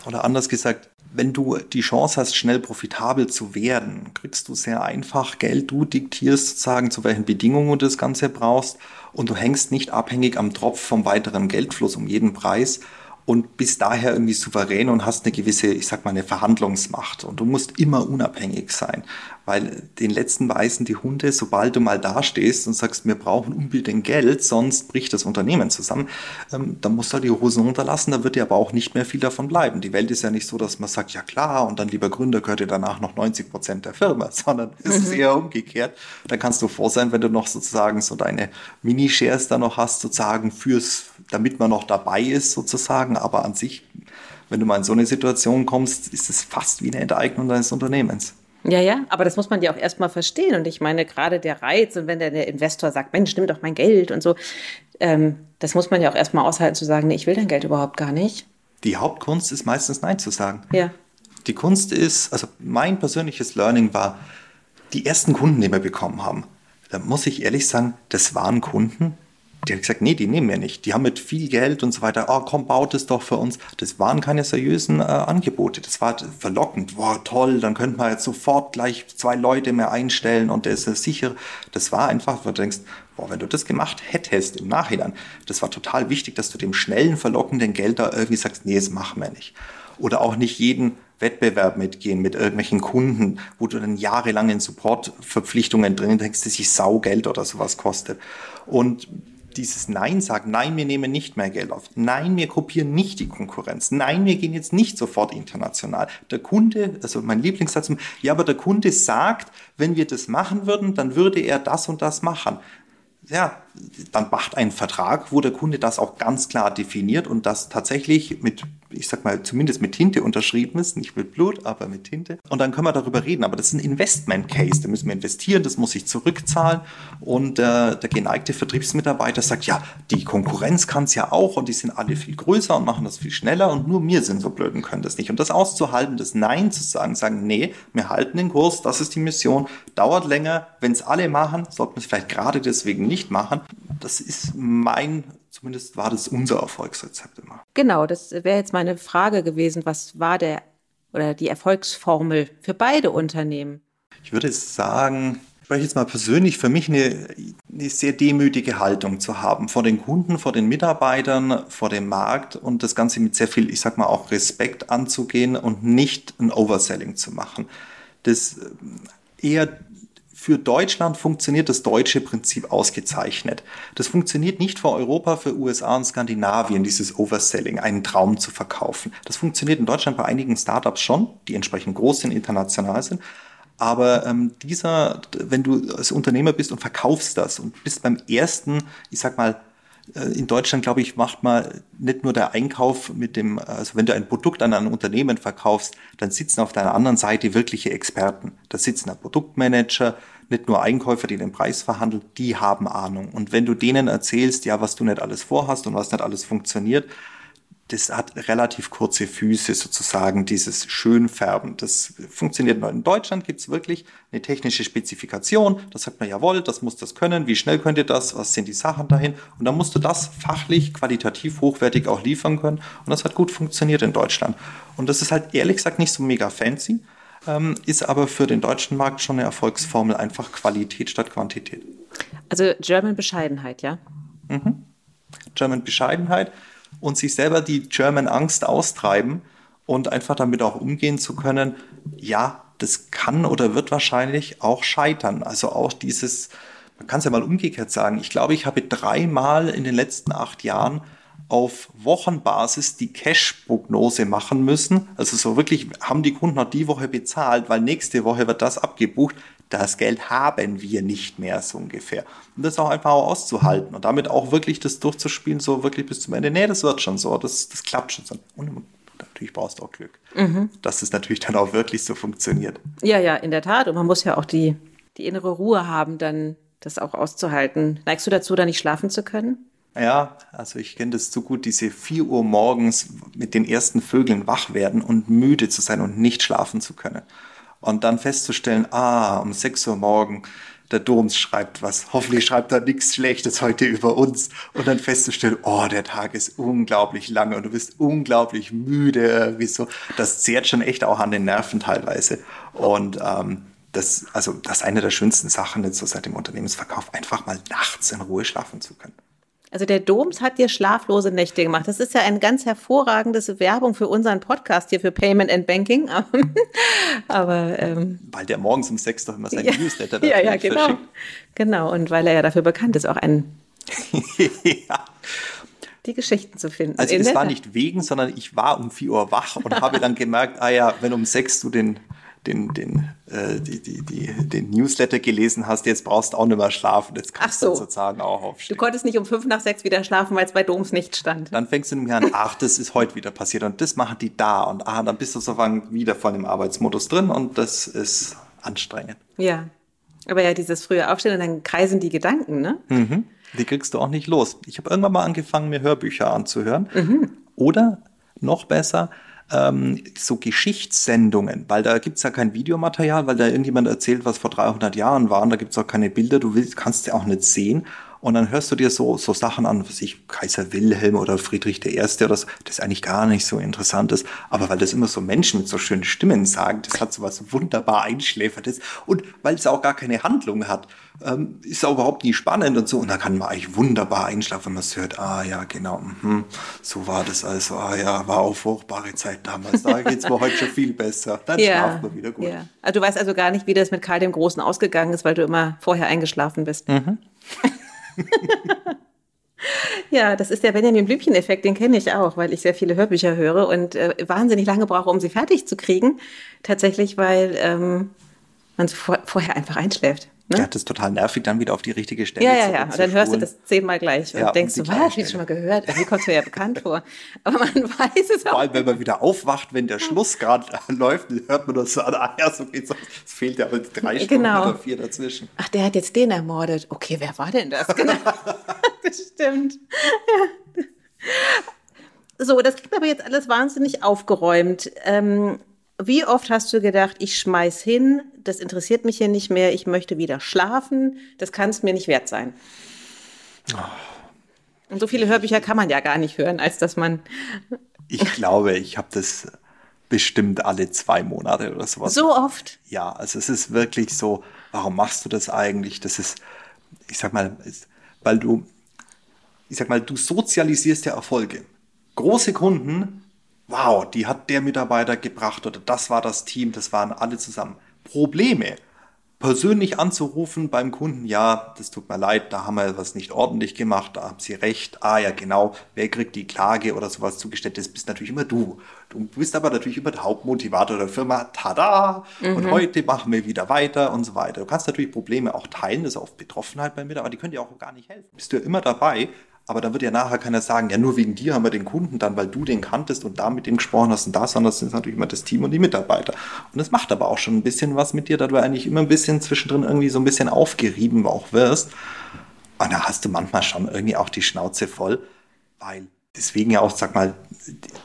oder anders gesagt, wenn du die Chance hast, schnell profitabel zu werden, kriegst du sehr einfach Geld. Du diktierst sozusagen, zu welchen Bedingungen du das Ganze brauchst und du hängst nicht abhängig am Tropf vom weiteren Geldfluss um jeden Preis und bist daher irgendwie souverän und hast eine gewisse, ich sag mal, eine Verhandlungsmacht. Und du musst immer unabhängig sein, weil den letzten weisen die Hunde, sobald du mal dastehst und sagst, wir brauchen unbedingt Geld, sonst bricht das Unternehmen zusammen, ähm, dann musst du halt die Hosen runterlassen, da wird dir aber auch nicht mehr viel davon bleiben. Die Welt ist ja nicht so, dass man sagt, ja klar, und dann lieber Gründer gehört dir danach noch 90 Prozent der Firma, sondern es ist eher umgekehrt. Da kannst du froh sein, wenn du noch sozusagen so deine Mini-Shares da noch hast, sozusagen fürs, damit man noch dabei ist, sozusagen, aber an sich wenn du mal in so eine Situation kommst, ist es fast wie eine Enteignung deines Unternehmens. Ja, ja, aber das muss man ja auch erstmal verstehen. Und ich meine, gerade der Reiz, und wenn der, der Investor sagt, Mensch, nimm doch mein Geld und so, ähm, das muss man ja auch erstmal aushalten zu sagen, nee, ich will dein Geld überhaupt gar nicht. Die Hauptkunst ist meistens Nein zu sagen. Ja. Die Kunst ist, also mein persönliches Learning war, die ersten Kunden, die wir bekommen haben, da muss ich ehrlich sagen, das waren Kunden, die hat gesagt, nee, die nehmen wir nicht. Die haben mit viel Geld und so weiter, oh komm, baut es doch für uns. Das waren keine seriösen äh, Angebote. Das war verlockend. Boah, toll, dann könnte man jetzt sofort gleich zwei Leute mehr einstellen und der ist sicher. Das war einfach, wo du denkst, boah, wenn du das gemacht hättest im Nachhinein, das war total wichtig, dass du dem schnellen, verlockenden Geld da irgendwie sagst, nee, das machen wir nicht. Oder auch nicht jeden Wettbewerb mitgehen mit irgendwelchen Kunden, wo du dann jahrelang in Supportverpflichtungen drin denkst, dass sich Saugeld oder sowas kostet. Und dieses Nein sagen, nein, wir nehmen nicht mehr Geld auf, nein, wir kopieren nicht die Konkurrenz, nein, wir gehen jetzt nicht sofort international. Der Kunde, also mein Lieblingssatz, ja, aber der Kunde sagt, wenn wir das machen würden, dann würde er das und das machen. Ja, dann macht ein Vertrag, wo der Kunde das auch ganz klar definiert und das tatsächlich mit ich sag mal, zumindest mit Tinte unterschrieben ist, nicht mit Blut, aber mit Tinte. Und dann können wir darüber reden. Aber das ist ein Investment Case. Da müssen wir investieren, das muss sich zurückzahlen. Und äh, der geneigte Vertriebsmitarbeiter sagt, ja, die Konkurrenz kann es ja auch und die sind alle viel größer und machen das viel schneller und nur wir sind so blöd und können das nicht. Und das auszuhalten, das Nein zu sagen, sagen, nee, wir halten den Kurs, das ist die Mission, dauert länger. Wenn es alle machen, sollten wir es vielleicht gerade deswegen nicht machen. Das ist mein Zumindest war das unser Erfolgsrezept immer. Genau, das wäre jetzt meine Frage gewesen. Was war der oder die Erfolgsformel für beide Unternehmen? Ich würde sagen, ich spreche jetzt mal persönlich, für mich eine, eine sehr demütige Haltung zu haben vor den Kunden, vor den Mitarbeitern, vor dem Markt und das Ganze mit sehr viel, ich sag mal, auch Respekt anzugehen und nicht ein Overselling zu machen. Das eher für Deutschland funktioniert das deutsche Prinzip ausgezeichnet. Das funktioniert nicht für Europa, für USA und Skandinavien, dieses Overselling, einen Traum zu verkaufen. Das funktioniert in Deutschland bei einigen Startups schon, die entsprechend groß sind, international sind. Aber ähm, dieser, wenn du als Unternehmer bist und verkaufst das und bist beim ersten, ich sag mal, in Deutschland, glaube ich, macht man nicht nur der Einkauf mit dem, also wenn du ein Produkt an ein Unternehmen verkaufst, dann sitzen auf deiner anderen Seite wirkliche Experten. Da sitzen ein Produktmanager, nicht nur Einkäufer, die den Preis verhandeln, die haben Ahnung. Und wenn du denen erzählst, ja, was du nicht alles vorhast und was nicht alles funktioniert, das hat relativ kurze Füße sozusagen, dieses Schönfärben. Das funktioniert nur. In Deutschland gibt es wirklich eine technische Spezifikation. Da sagt man, jawohl, das muss das können. Wie schnell könnt ihr das? Was sind die Sachen dahin? Und dann musst du das fachlich, qualitativ, hochwertig auch liefern können. Und das hat gut funktioniert in Deutschland. Und das ist halt ehrlich gesagt nicht so mega fancy, ähm, ist aber für den deutschen Markt schon eine Erfolgsformel, einfach Qualität statt Quantität. Also German Bescheidenheit, ja? Mhm. German Bescheidenheit und sich selber die German Angst austreiben und einfach damit auch umgehen zu können, ja, das kann oder wird wahrscheinlich auch scheitern. Also auch dieses, man kann es ja mal umgekehrt sagen, ich glaube, ich habe dreimal in den letzten acht Jahren auf Wochenbasis die Cash-Prognose machen müssen. Also so wirklich haben die Kunden noch die Woche bezahlt, weil nächste Woche wird das abgebucht. Das Geld haben wir nicht mehr so ungefähr. Und das auch einfach auszuhalten und damit auch wirklich das durchzuspielen, so wirklich bis zum Ende. Nee, das wird schon so, das, das klappt schon so. Und natürlich brauchst du auch Glück, mhm. dass es natürlich dann auch wirklich so funktioniert. Ja, ja, in der Tat. Und man muss ja auch die, die innere Ruhe haben, dann das auch auszuhalten. Neigst du dazu, da nicht schlafen zu können? Ja, also ich kenne das zu gut, diese 4 Uhr morgens mit den ersten Vögeln wach werden und müde zu sein und nicht schlafen zu können. Und dann festzustellen, ah, um 6 Uhr morgen, der Doms schreibt was. Hoffentlich schreibt er nichts Schlechtes heute über uns. Und dann festzustellen, oh, der Tag ist unglaublich lange und du bist unglaublich müde. Wieso? Das zehrt schon echt auch an den Nerven teilweise. Und ähm, das, also das ist eine der schönsten Sachen jetzt so seit dem Unternehmensverkauf, einfach mal nachts in Ruhe schlafen zu können. Also der Doms hat dir schlaflose Nächte gemacht. Das ist ja eine ganz hervorragendes Werbung für unseren Podcast hier für Payment and Banking. Aber ähm, weil der morgens um sechs doch immer sein ja, Newsletter Ja, ja, genau. Verschickt. Genau. Und weil er ja dafür bekannt ist, auch ein ja. die Geschichten zu finden. Also es war nicht wegen, sondern ich war um vier Uhr wach und habe dann gemerkt, ah ja, wenn um sechs du den den, den, äh, die, die, die, den Newsletter gelesen hast, jetzt brauchst du auch nicht mehr schlafen. Jetzt kannst so. du sozusagen auch aufstehen. Du konntest nicht um fünf nach sechs wieder schlafen, weil es bei Doms nicht stand. Dann fängst du nämlich an, ach, das ist heute wieder passiert und das machen die da und ah, dann bist du sozusagen wieder voll im Arbeitsmodus drin und das ist anstrengend. Ja. Aber ja, dieses frühe Aufstehen und dann kreisen die Gedanken, ne? Mhm. Die kriegst du auch nicht los. Ich habe irgendwann mal angefangen, mir Hörbücher anzuhören. Mhm. Oder noch besser, ähm, so Geschichtssendungen, weil da gibt's ja kein Videomaterial, weil da irgendjemand erzählt, was vor 300 Jahren war und da gibt's auch keine Bilder, du willst, kannst ja auch nicht sehen. Und dann hörst du dir so, so Sachen an, was ich, Kaiser Wilhelm oder Friedrich I. oder so, das eigentlich gar nicht so interessant ist. Aber weil das immer so Menschen mit so schönen Stimmen sagen, das hat so was wunderbar Einschläfertes. Und weil es auch gar keine Handlung hat, ähm, ist auch überhaupt nie spannend und so. Und da kann man eigentlich wunderbar einschlafen, wenn man es hört. Ah ja, genau, mh, so war das also. Ah ja, war auch furchtbare Zeit damals. Da geht's mir heute schon viel besser. Dann ja, schlafen wir wieder gut. Ja. Also du weißt also gar nicht, wie das mit Karl dem Großen ausgegangen ist, weil du immer vorher eingeschlafen bist. Mhm. Ja, das ist der Benjamin Blümchen-Effekt, den kenne ich auch, weil ich sehr viele Hörbücher höre und äh, wahnsinnig lange brauche, um sie fertig zu kriegen. Tatsächlich, weil ähm, man vor, vorher einfach einschläft. Ne? Ja, das ist total nervig, dann wieder auf die richtige Stelle Ja, ja, ja. Und dann hörst du das zehnmal gleich und ja, denkst du, was, hab ich schon mal gehört? Wie kommt mir ja bekannt vor. Aber man weiß es auch. Vor allem, wenn man wieder aufwacht, wenn der Schluss gerade läuft, hört man das so an, ah ja, so geht's. Es fehlt ja aber drei Stunden genau. oder vier dazwischen. Ach, der hat jetzt den ermordet. Okay, wer war denn das? Genau. das stimmt. Ja. So, das klingt aber jetzt alles wahnsinnig aufgeräumt. Ähm, wie oft hast du gedacht, ich schmeiß hin, das interessiert mich hier nicht mehr, ich möchte wieder schlafen, das kann es mir nicht wert sein? Oh. Und so viele Hörbücher kann man ja gar nicht hören, als dass man. Ich glaube, ich habe das bestimmt alle zwei Monate oder sowas. So oft? Ja, also es ist wirklich so, warum machst du das eigentlich? Das ist, ich sag mal, weil du, ich sag mal, du sozialisierst ja Erfolge. Große Kunden wow, die hat der Mitarbeiter gebracht oder das war das Team, das waren alle zusammen. Probleme persönlich anzurufen beim Kunden, ja, das tut mir leid, da haben wir was nicht ordentlich gemacht, da haben Sie recht, ah ja genau, wer kriegt die Klage oder sowas zugestellt, das bist natürlich immer du. Du bist aber natürlich immer der Hauptmotivator der Firma, tada, mhm. und heute machen wir wieder weiter und so weiter. Du kannst natürlich Probleme auch teilen, das ist oft Betroffenheit bei Mitarbeitern, aber die können dir auch gar nicht helfen. Bist du ja immer dabei, aber dann wird ja nachher keiner sagen, ja, nur wegen dir haben wir den Kunden dann, weil du den kanntest und da mit dem gesprochen hast und da, sondern das ist natürlich immer das Team und die Mitarbeiter. Und das macht aber auch schon ein bisschen was mit dir, da du eigentlich immer ein bisschen zwischendrin irgendwie so ein bisschen aufgerieben auch wirst. Und da hast du manchmal schon irgendwie auch die Schnauze voll, weil deswegen ja auch, sag mal,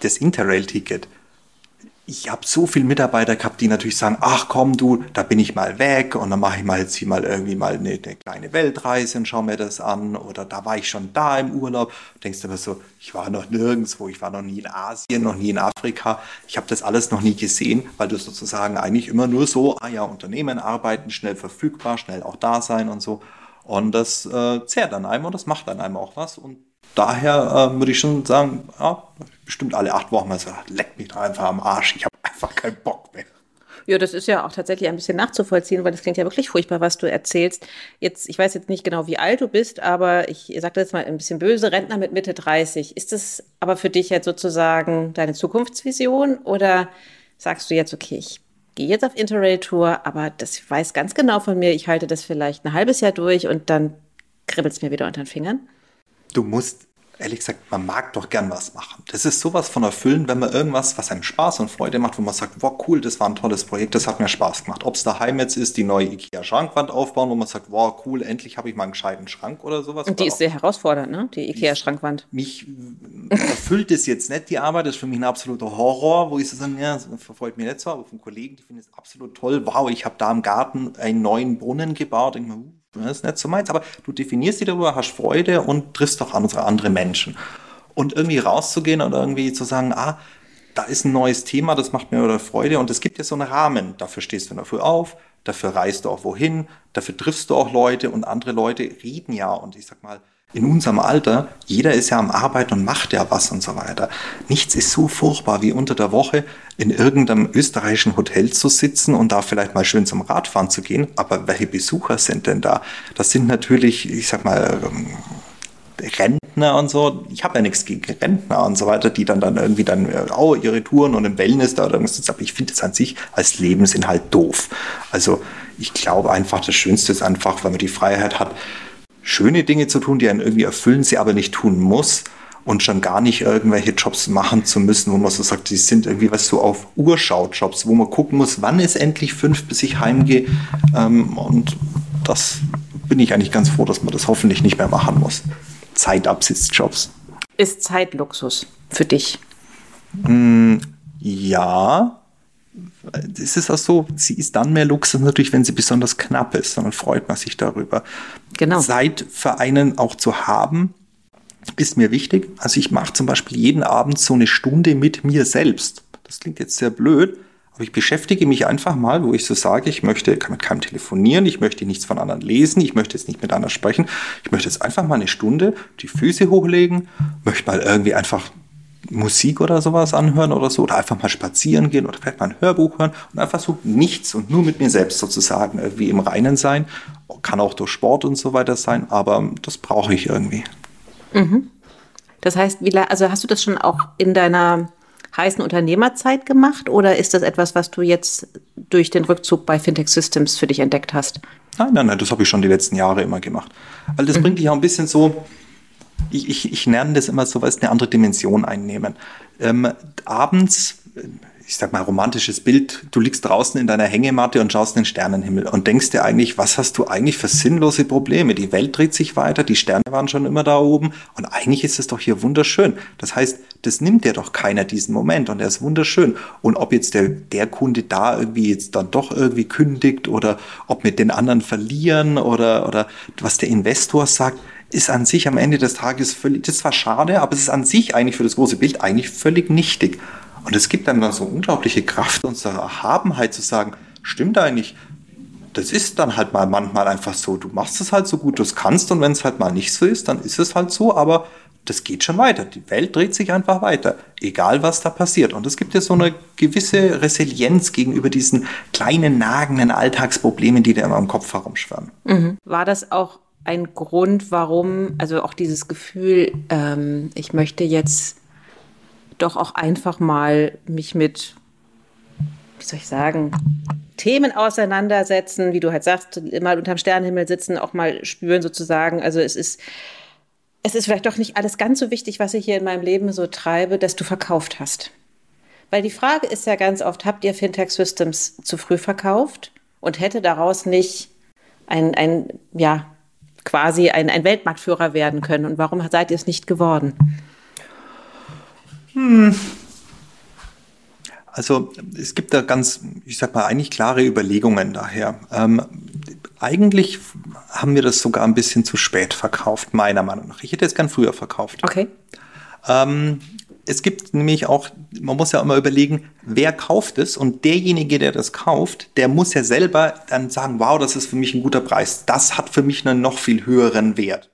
das Interrail-Ticket ich habe so viele Mitarbeiter gehabt, die natürlich sagen, ach komm du, da bin ich mal weg und dann mache ich mal jetzt hier mal irgendwie mal eine, eine, kleine Weltreise und schau mir das an oder da war ich schon da im Urlaub. Du denkst aber so, ich war noch nirgendwo, ich war noch nie in Asien, noch nie in Afrika, ich habe das alles noch nie gesehen, weil du sozusagen eigentlich immer nur so, ah ja, Unternehmen arbeiten, schnell verfügbar, schnell auch da sein und so. Und das äh, zehrt an einem und das macht an einem auch was und daher äh, würde ich schon sagen, ja, bestimmt alle acht Wochen mal so, leck mich da einfach am Arsch, ich habe einfach keinen Bock mehr. Ja, das ist ja auch tatsächlich ein bisschen nachzuvollziehen, weil das klingt ja wirklich furchtbar, was du erzählst. Jetzt, ich weiß jetzt nicht genau, wie alt du bist, aber ich sage das mal ein bisschen böse, Rentner mit Mitte 30. Ist das aber für dich jetzt sozusagen deine Zukunftsvision oder sagst du jetzt, okay, ich gehe jetzt auf Interrail-Tour, aber das weiß ganz genau von mir, ich halte das vielleicht ein halbes Jahr durch und dann kribbelt es mir wieder unter den Fingern? Du musst, ehrlich gesagt, man mag doch gern was machen. Das ist sowas von erfüllend, wenn man irgendwas, was einem Spaß und Freude macht, wo man sagt, wow, cool, das war ein tolles Projekt, das hat mir Spaß gemacht. Ob es daheim jetzt ist, die neue IKEA-Schrankwand aufbauen, wo man sagt, wow, cool, endlich habe ich mal einen gescheiten Schrank oder sowas. Und die ist sehr herausfordernd, ne? Die IKEA-Schrankwand. Mich erfüllt es jetzt nicht, die Arbeit, das ist für mich ein absoluter Horror, wo ich so sage, ja, das verfolgt mir nicht so, aber von Kollegen, die finden es absolut toll. Wow, ich habe da im Garten einen neuen Brunnen gebaut. Ich mir, das ist nicht so meins, aber du definierst dich darüber, hast Freude und triffst auch andere, andere Menschen. Und irgendwie rauszugehen und irgendwie zu sagen, ah, da ist ein neues Thema, das macht mir oder Freude und es gibt ja so einen Rahmen. Dafür stehst du dafür auf, dafür reist du auch wohin, dafür triffst du auch Leute und andere Leute reden ja und ich sag mal, in unserem Alter, jeder ist ja am Arbeiten und macht ja was und so weiter. Nichts ist so furchtbar wie unter der Woche in irgendeinem österreichischen Hotel zu sitzen und da vielleicht mal schön zum Radfahren zu gehen. Aber welche Besucher sind denn da? Das sind natürlich, ich sag mal, ähm, Rentner und so. Ich habe ja nichts gegen Rentner und so weiter, die dann, dann irgendwie dann oh, ihre Touren und im Wellness da oder irgendwas. Aber ich finde es an sich als Lebensinhalt doof. Also ich glaube einfach, das Schönste ist einfach, wenn man die Freiheit hat, schöne Dinge zu tun, die einen irgendwie erfüllen, sie aber nicht tun muss und schon gar nicht irgendwelche Jobs machen zu müssen, wo man so sagt, die sind irgendwie was so auf Urschau-Jobs, wo man gucken muss, wann ist endlich fünf, bis ich heimgehe. Ähm, und das bin ich eigentlich ganz froh, dass man das hoffentlich nicht mehr machen muss. Zeitabsitzjobs. Ist Zeitluxus für dich? Mm, ja, es ist auch so, sie ist dann mehr Luxus natürlich, wenn sie besonders knapp ist. Dann freut man sich darüber. Genau. Zeit für einen auch zu haben, ist mir wichtig. Also ich mache zum Beispiel jeden Abend so eine Stunde mit mir selbst. Das klingt jetzt sehr blöd, aber ich beschäftige mich einfach mal, wo ich so sage, ich möchte mit keinem telefonieren, ich möchte nichts von anderen lesen, ich möchte jetzt nicht mit anderen sprechen. Ich möchte jetzt einfach mal eine Stunde die Füße hochlegen, möchte mal irgendwie einfach Musik oder sowas anhören oder so, oder einfach mal spazieren gehen oder vielleicht mal ein Hörbuch hören und einfach so nichts und nur mit mir selbst sozusagen irgendwie im Reinen sein. Kann auch durch Sport und so weiter sein, aber das brauche ich irgendwie. Mhm. Das heißt, wie, also hast du das schon auch in deiner heißen Unternehmerzeit gemacht oder ist das etwas, was du jetzt durch den Rückzug bei Fintech Systems für dich entdeckt hast? Nein, nein, nein, das habe ich schon die letzten Jahre immer gemacht. Weil das mhm. bringt dich auch ein bisschen so, ich, ich, ich nenne das immer so, weil es eine andere Dimension einnehmen. Ähm, abends ich sag mal, romantisches Bild. Du liegst draußen in deiner Hängematte und schaust in den Sternenhimmel und denkst dir eigentlich, was hast du eigentlich für sinnlose Probleme? Die Welt dreht sich weiter, die Sterne waren schon immer da oben und eigentlich ist es doch hier wunderschön. Das heißt, das nimmt dir doch keiner diesen Moment und er ist wunderschön. Und ob jetzt der, der Kunde da irgendwie jetzt dann doch irgendwie kündigt oder ob mit den anderen verlieren oder, oder was der Investor sagt, ist an sich am Ende des Tages völlig, das war schade, aber es ist an sich eigentlich für das große Bild eigentlich völlig nichtig. Und es gibt dann so unglaubliche Kraft und so Erhabenheit zu sagen, stimmt eigentlich, das ist dann halt mal manchmal einfach so. Du machst es halt so gut du es kannst und wenn es halt mal nicht so ist, dann ist es halt so, aber das geht schon weiter. Die Welt dreht sich einfach weiter, egal was da passiert. Und es gibt ja so eine gewisse Resilienz gegenüber diesen kleinen, nagenden Alltagsproblemen, die da immer im Kopf herumschwirren. Mhm. War das auch ein Grund, warum, also auch dieses Gefühl, ähm, ich möchte jetzt doch auch einfach mal mich mit, wie soll ich sagen, Themen auseinandersetzen, wie du halt sagst, mal unterm Sternenhimmel sitzen, auch mal spüren sozusagen. Also es ist, es ist vielleicht doch nicht alles ganz so wichtig, was ich hier in meinem Leben so treibe, dass du verkauft hast. Weil die Frage ist ja ganz oft, habt ihr Fintech Systems zu früh verkauft und hätte daraus nicht ein, ein ja, quasi ein, ein Weltmarktführer werden können? Und warum seid ihr es nicht geworden? Hm. Also es gibt da ganz, ich sag mal, eigentlich klare Überlegungen daher. Ähm, eigentlich haben wir das sogar ein bisschen zu spät verkauft, meiner Meinung nach. Ich hätte es gern früher verkauft. Okay. Ähm, es gibt nämlich auch, man muss ja immer überlegen, wer kauft es und derjenige, der das kauft, der muss ja selber dann sagen, wow, das ist für mich ein guter Preis. Das hat für mich einen noch viel höheren Wert.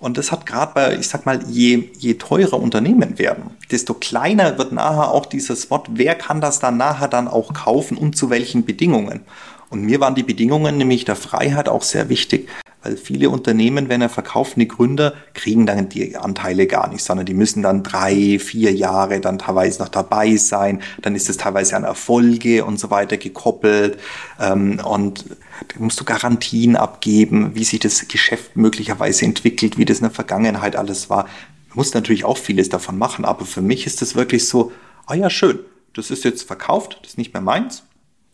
Und das hat gerade bei, ich sag mal, je, je teurer Unternehmen werden, desto kleiner wird nachher auch dieses Spot, wer kann das dann nachher dann auch kaufen und zu welchen Bedingungen. Und mir waren die Bedingungen nämlich der Freiheit auch sehr wichtig. Weil viele Unternehmen, wenn er verkauft, die Gründer, kriegen dann die Anteile gar nicht, sondern die müssen dann drei, vier Jahre dann teilweise noch dabei sein. Dann ist es teilweise an Erfolge und so weiter gekoppelt. Ähm, und da musst du Garantien abgeben, wie sich das Geschäft möglicherweise entwickelt, wie das in der Vergangenheit alles war. Du musst natürlich auch vieles davon machen, aber für mich ist das wirklich so, ah ja, schön, das ist jetzt verkauft, das ist nicht mehr meins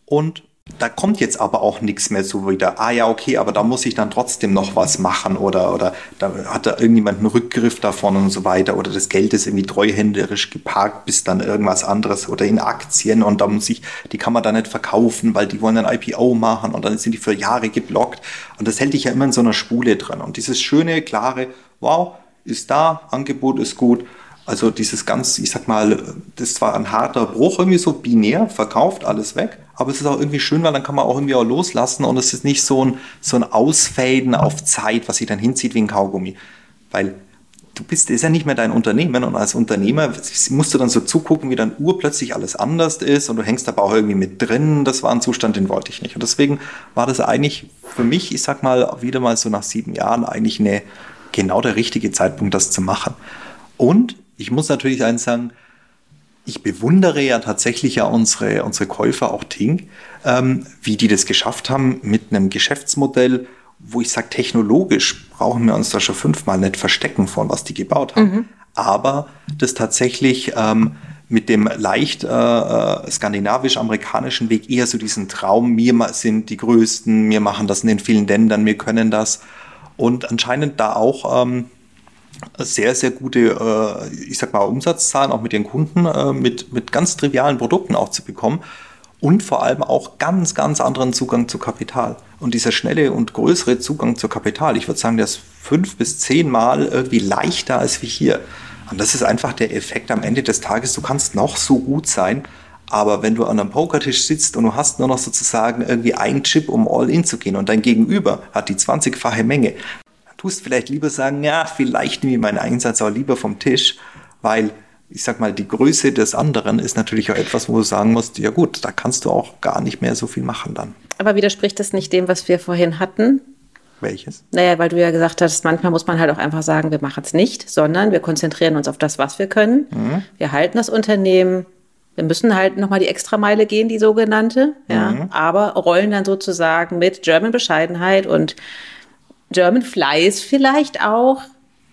und da kommt jetzt aber auch nichts mehr so wieder. Ah ja, okay, aber da muss ich dann trotzdem noch was machen oder, oder da hat da irgendjemand einen Rückgriff davon und so weiter oder das Geld ist irgendwie treuhänderisch geparkt bis dann irgendwas anderes oder in Aktien und da muss ich, die kann man dann nicht verkaufen, weil die wollen ein IPO machen und dann sind die für Jahre geblockt und das hält dich ja immer in so einer Spule drin und dieses schöne, klare, wow, ist da, Angebot ist gut, also dieses ganz, ich sag mal, das war ein harter Bruch, irgendwie so binär, verkauft, alles weg. Aber es ist auch irgendwie schön, weil dann kann man auch irgendwie auch loslassen und es ist nicht so ein, so ein Ausfaden auf Zeit, was sich dann hinzieht wie ein Kaugummi. Weil du bist, ist ja nicht mehr dein Unternehmen und als Unternehmer musst du dann so zugucken, wie dann urplötzlich alles anders ist und du hängst aber auch irgendwie mit drin. Das war ein Zustand, den wollte ich nicht. Und deswegen war das eigentlich für mich, ich sag mal, wieder mal so nach sieben Jahren eigentlich eine, genau der richtige Zeitpunkt, das zu machen. Und ich muss natürlich eins sagen, ich bewundere ja tatsächlich ja unsere, unsere Käufer, auch Ting, ähm, wie die das geschafft haben mit einem Geschäftsmodell, wo ich sage, technologisch brauchen wir uns da schon fünfmal nicht verstecken von, was die gebaut haben. Mhm. Aber das tatsächlich ähm, mit dem leicht äh, äh, skandinavisch-amerikanischen Weg eher so diesen Traum, wir sind die Größten, wir machen das in den vielen Ländern, wir können das. Und anscheinend da auch ähm, sehr, sehr gute, äh, ich sag mal, Umsatzzahlen auch mit den Kunden, äh, mit, mit ganz trivialen Produkten auch zu bekommen und vor allem auch ganz, ganz anderen Zugang zu Kapital. Und dieser schnelle und größere Zugang zu Kapital, ich würde sagen, der ist fünf bis zehnmal irgendwie leichter als wie hier. Und das ist einfach der Effekt am Ende des Tages. Du kannst noch so gut sein, aber wenn du an einem Pokertisch sitzt und du hast nur noch sozusagen irgendwie einen Chip, um all in zu gehen und dein Gegenüber hat die 20-fache Menge, tust vielleicht lieber sagen, ja, vielleicht nehme ich meinen Einsatz auch lieber vom Tisch, weil ich sag mal, die Größe des anderen ist natürlich auch etwas, wo du sagen musst, ja gut, da kannst du auch gar nicht mehr so viel machen dann. Aber widerspricht das nicht dem, was wir vorhin hatten? Welches? Naja, weil du ja gesagt hast, manchmal muss man halt auch einfach sagen, wir machen es nicht, sondern wir konzentrieren uns auf das, was wir können. Mhm. Wir halten das Unternehmen. Wir müssen halt nochmal die Extrameile gehen, die sogenannte, ja, mhm. aber rollen dann sozusagen mit German Bescheidenheit und German Fleiß vielleicht auch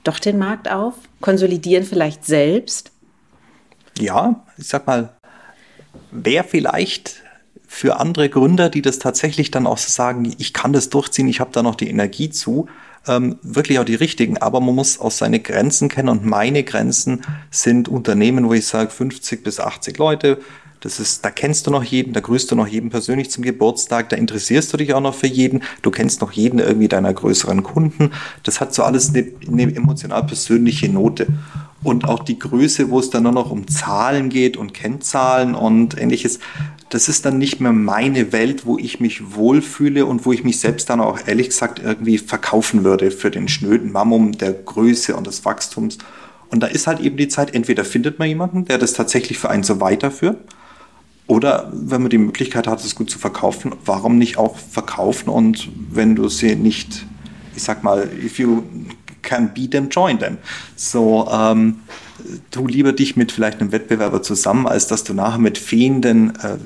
doch den Markt auf, konsolidieren vielleicht selbst. Ja, ich sag mal, wer vielleicht für andere Gründer, die das tatsächlich dann auch so sagen, ich kann das durchziehen, ich habe da noch die Energie zu, ähm, wirklich auch die richtigen. Aber man muss auch seine Grenzen kennen und meine Grenzen sind Unternehmen, wo ich sage 50 bis 80 Leute. Das ist, da kennst du noch jeden, da grüßt du noch jeden persönlich zum Geburtstag, da interessierst du dich auch noch für jeden, du kennst noch jeden irgendwie deiner größeren Kunden. Das hat so alles eine, eine emotional persönliche Note und auch die Größe, wo es dann nur noch um Zahlen geht und Kennzahlen und ähnliches, das ist dann nicht mehr meine Welt, wo ich mich wohlfühle und wo ich mich selbst dann auch ehrlich gesagt irgendwie verkaufen würde für den schnöden Mammum der Größe und des Wachstums. Und da ist halt eben die Zeit, entweder findet man jemanden, der das tatsächlich für einen so weiterführt, oder wenn man die Möglichkeit hat, es gut zu verkaufen, warum nicht auch verkaufen und wenn du sie nicht, ich sag mal, if you can beat them, join them. So, ähm, tu lieber dich mit vielleicht einem Wettbewerber zusammen, als dass du nachher mit wehenden, äh,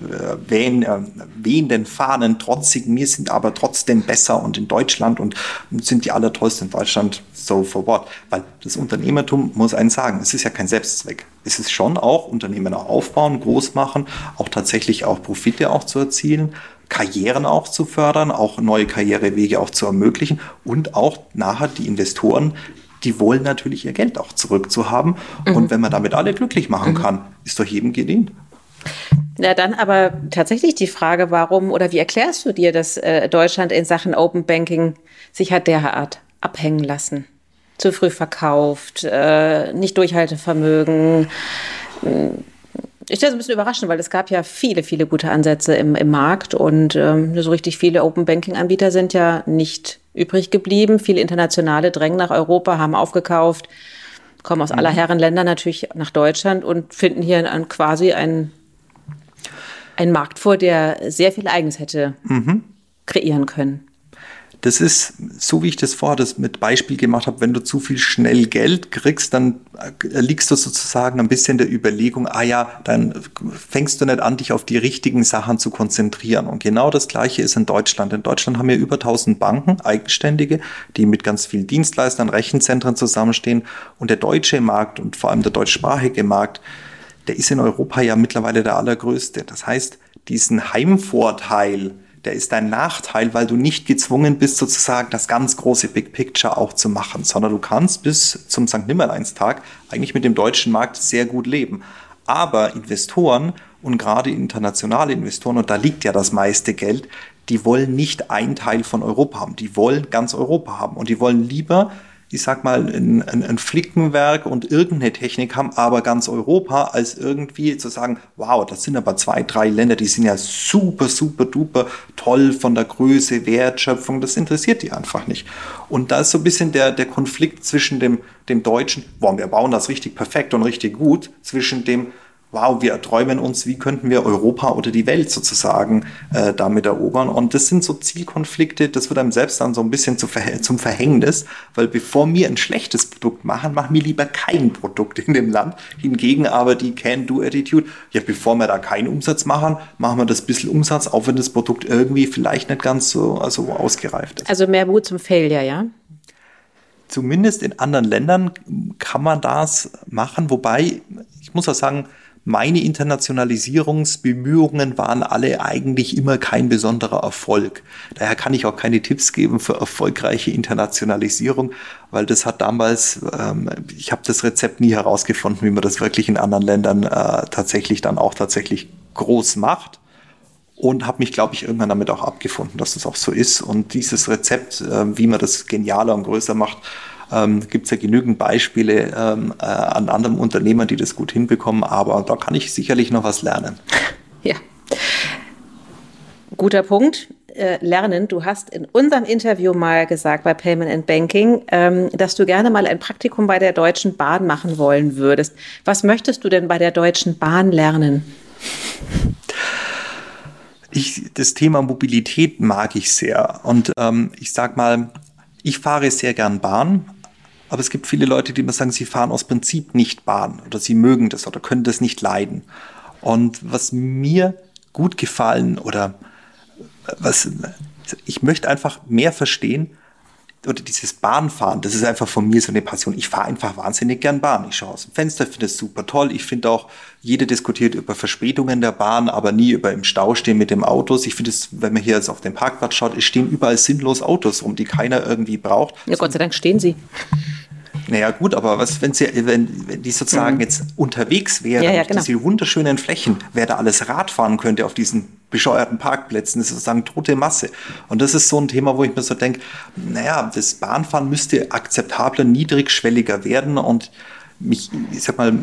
wehen, äh, wehenden Fahnen trotzig, wir sind aber trotzdem besser und in Deutschland und sind die allertollsten in Deutschland, so for what? Weil das Unternehmertum muss einen sagen, es ist ja kein Selbstzweck. Es ist schon auch Unternehmen aufbauen, groß machen, auch tatsächlich auch Profite auch zu erzielen, Karrieren auch zu fördern, auch neue Karrierewege auch zu ermöglichen und auch nachher die Investoren, die wollen natürlich ihr Geld auch zurückzuhaben. Mhm. Und wenn man damit alle glücklich machen mhm. kann, ist doch jedem gedient. Ja, dann aber tatsächlich die Frage, warum oder wie erklärst du dir, dass äh, Deutschland in Sachen Open Banking sich hat derart abhängen lassen? Zu früh verkauft, äh, nicht Durchhaltevermögen, ich stelle es ein bisschen überraschend, weil es gab ja viele, viele gute Ansätze im, im Markt und ähm, so richtig viele Open Banking Anbieter sind ja nicht übrig geblieben. Viele internationale drängen nach Europa, haben aufgekauft, kommen aus mhm. aller Herren Länder natürlich nach Deutschland und finden hier ein, quasi einen, einen Markt vor, der sehr viel Eigens hätte mhm. kreieren können. Das ist, so wie ich das vorher das mit Beispiel gemacht habe, wenn du zu viel schnell Geld kriegst, dann äh, liegst du sozusagen ein bisschen der Überlegung, ah ja, dann fängst du nicht an, dich auf die richtigen Sachen zu konzentrieren. Und genau das Gleiche ist in Deutschland. In Deutschland haben wir über 1000 Banken, Eigenständige, die mit ganz vielen Dienstleistern, Rechenzentren zusammenstehen. Und der deutsche Markt und vor allem der deutschsprachige Markt, der ist in Europa ja mittlerweile der allergrößte. Das heißt, diesen Heimvorteil, der ist ein Nachteil, weil du nicht gezwungen bist, sozusagen das ganz große Big Picture auch zu machen, sondern du kannst bis zum St. Nimmerleinstag eigentlich mit dem deutschen Markt sehr gut leben. Aber Investoren und gerade internationale Investoren, und da liegt ja das meiste Geld, die wollen nicht ein Teil von Europa haben, die wollen ganz Europa haben und die wollen lieber ich sag mal, ein, ein, ein Flickenwerk und irgendeine Technik haben, aber ganz Europa, als irgendwie zu sagen, wow, das sind aber zwei, drei Länder, die sind ja super, super, duper toll von der Größe, Wertschöpfung, das interessiert die einfach nicht. Und da ist so ein bisschen der, der Konflikt zwischen dem, dem Deutschen, wow, wir bauen das richtig perfekt und richtig gut, zwischen dem, wow, wir erträumen uns, wie könnten wir Europa oder die Welt sozusagen äh, damit erobern. Und das sind so Zielkonflikte, das wird einem selbst dann so ein bisschen zu, zum Verhängnis, weil bevor wir ein schlechtes Produkt machen, machen wir lieber kein Produkt in dem Land. Hingegen aber die Can-Do-Attitude, ja, bevor wir da keinen Umsatz machen, machen wir das bisschen Umsatz, auch wenn das Produkt irgendwie vielleicht nicht ganz so also ausgereift ist. Also mehr Mut zum Failure, ja? Zumindest in anderen Ländern kann man das machen, wobei ich muss auch sagen, meine Internationalisierungsbemühungen waren alle eigentlich immer kein besonderer Erfolg. Daher kann ich auch keine Tipps geben für erfolgreiche Internationalisierung, weil das hat damals, ähm, ich habe das Rezept nie herausgefunden, wie man das wirklich in anderen Ländern äh, tatsächlich dann auch tatsächlich groß macht und habe mich, glaube ich, irgendwann damit auch abgefunden, dass das auch so ist. Und dieses Rezept, äh, wie man das genialer und größer macht, ähm, Gibt es ja genügend Beispiele ähm, äh, an anderen Unternehmern, die das gut hinbekommen, aber da kann ich sicherlich noch was lernen. Ja. Guter Punkt. Äh, lernen. Du hast in unserem Interview mal gesagt bei Payment and Banking, ähm, dass du gerne mal ein Praktikum bei der Deutschen Bahn machen wollen würdest. Was möchtest du denn bei der Deutschen Bahn lernen? Ich, das Thema Mobilität mag ich sehr. Und ähm, ich sag mal, Ich fahre sehr gern Bahn, aber es gibt viele Leute, die mir sagen, sie fahren aus Prinzip nicht Bahn oder sie mögen das oder können das nicht leiden. Und was mir gut gefallen oder was ich möchte einfach mehr verstehen, oder dieses Bahnfahren, das ist einfach von mir so eine Passion. Ich fahre einfach wahnsinnig gern Bahn. Ich schaue aus dem Fenster, finde es super toll. Ich finde auch, jeder diskutiert über Verspätungen der Bahn, aber nie über im Stau stehen mit dem Autos. Ich finde es, wenn man hier jetzt auf den Parkplatz schaut, es stehen überall sinnlos Autos rum, die keiner irgendwie braucht. Ja, Gott sei Dank stehen sie. Naja, gut, aber was, wenn, sie, wenn, wenn die sozusagen mhm. jetzt unterwegs wären, ja, ja, genau. diese wunderschönen Flächen, wer da alles Rad fahren könnte auf diesen bescheuerten Parkplätzen, das ist sozusagen tote Masse. Und das ist so ein Thema, wo ich mir so denke, naja, das Bahnfahren müsste akzeptabler, niedrigschwelliger werden und mich, ich sag mal,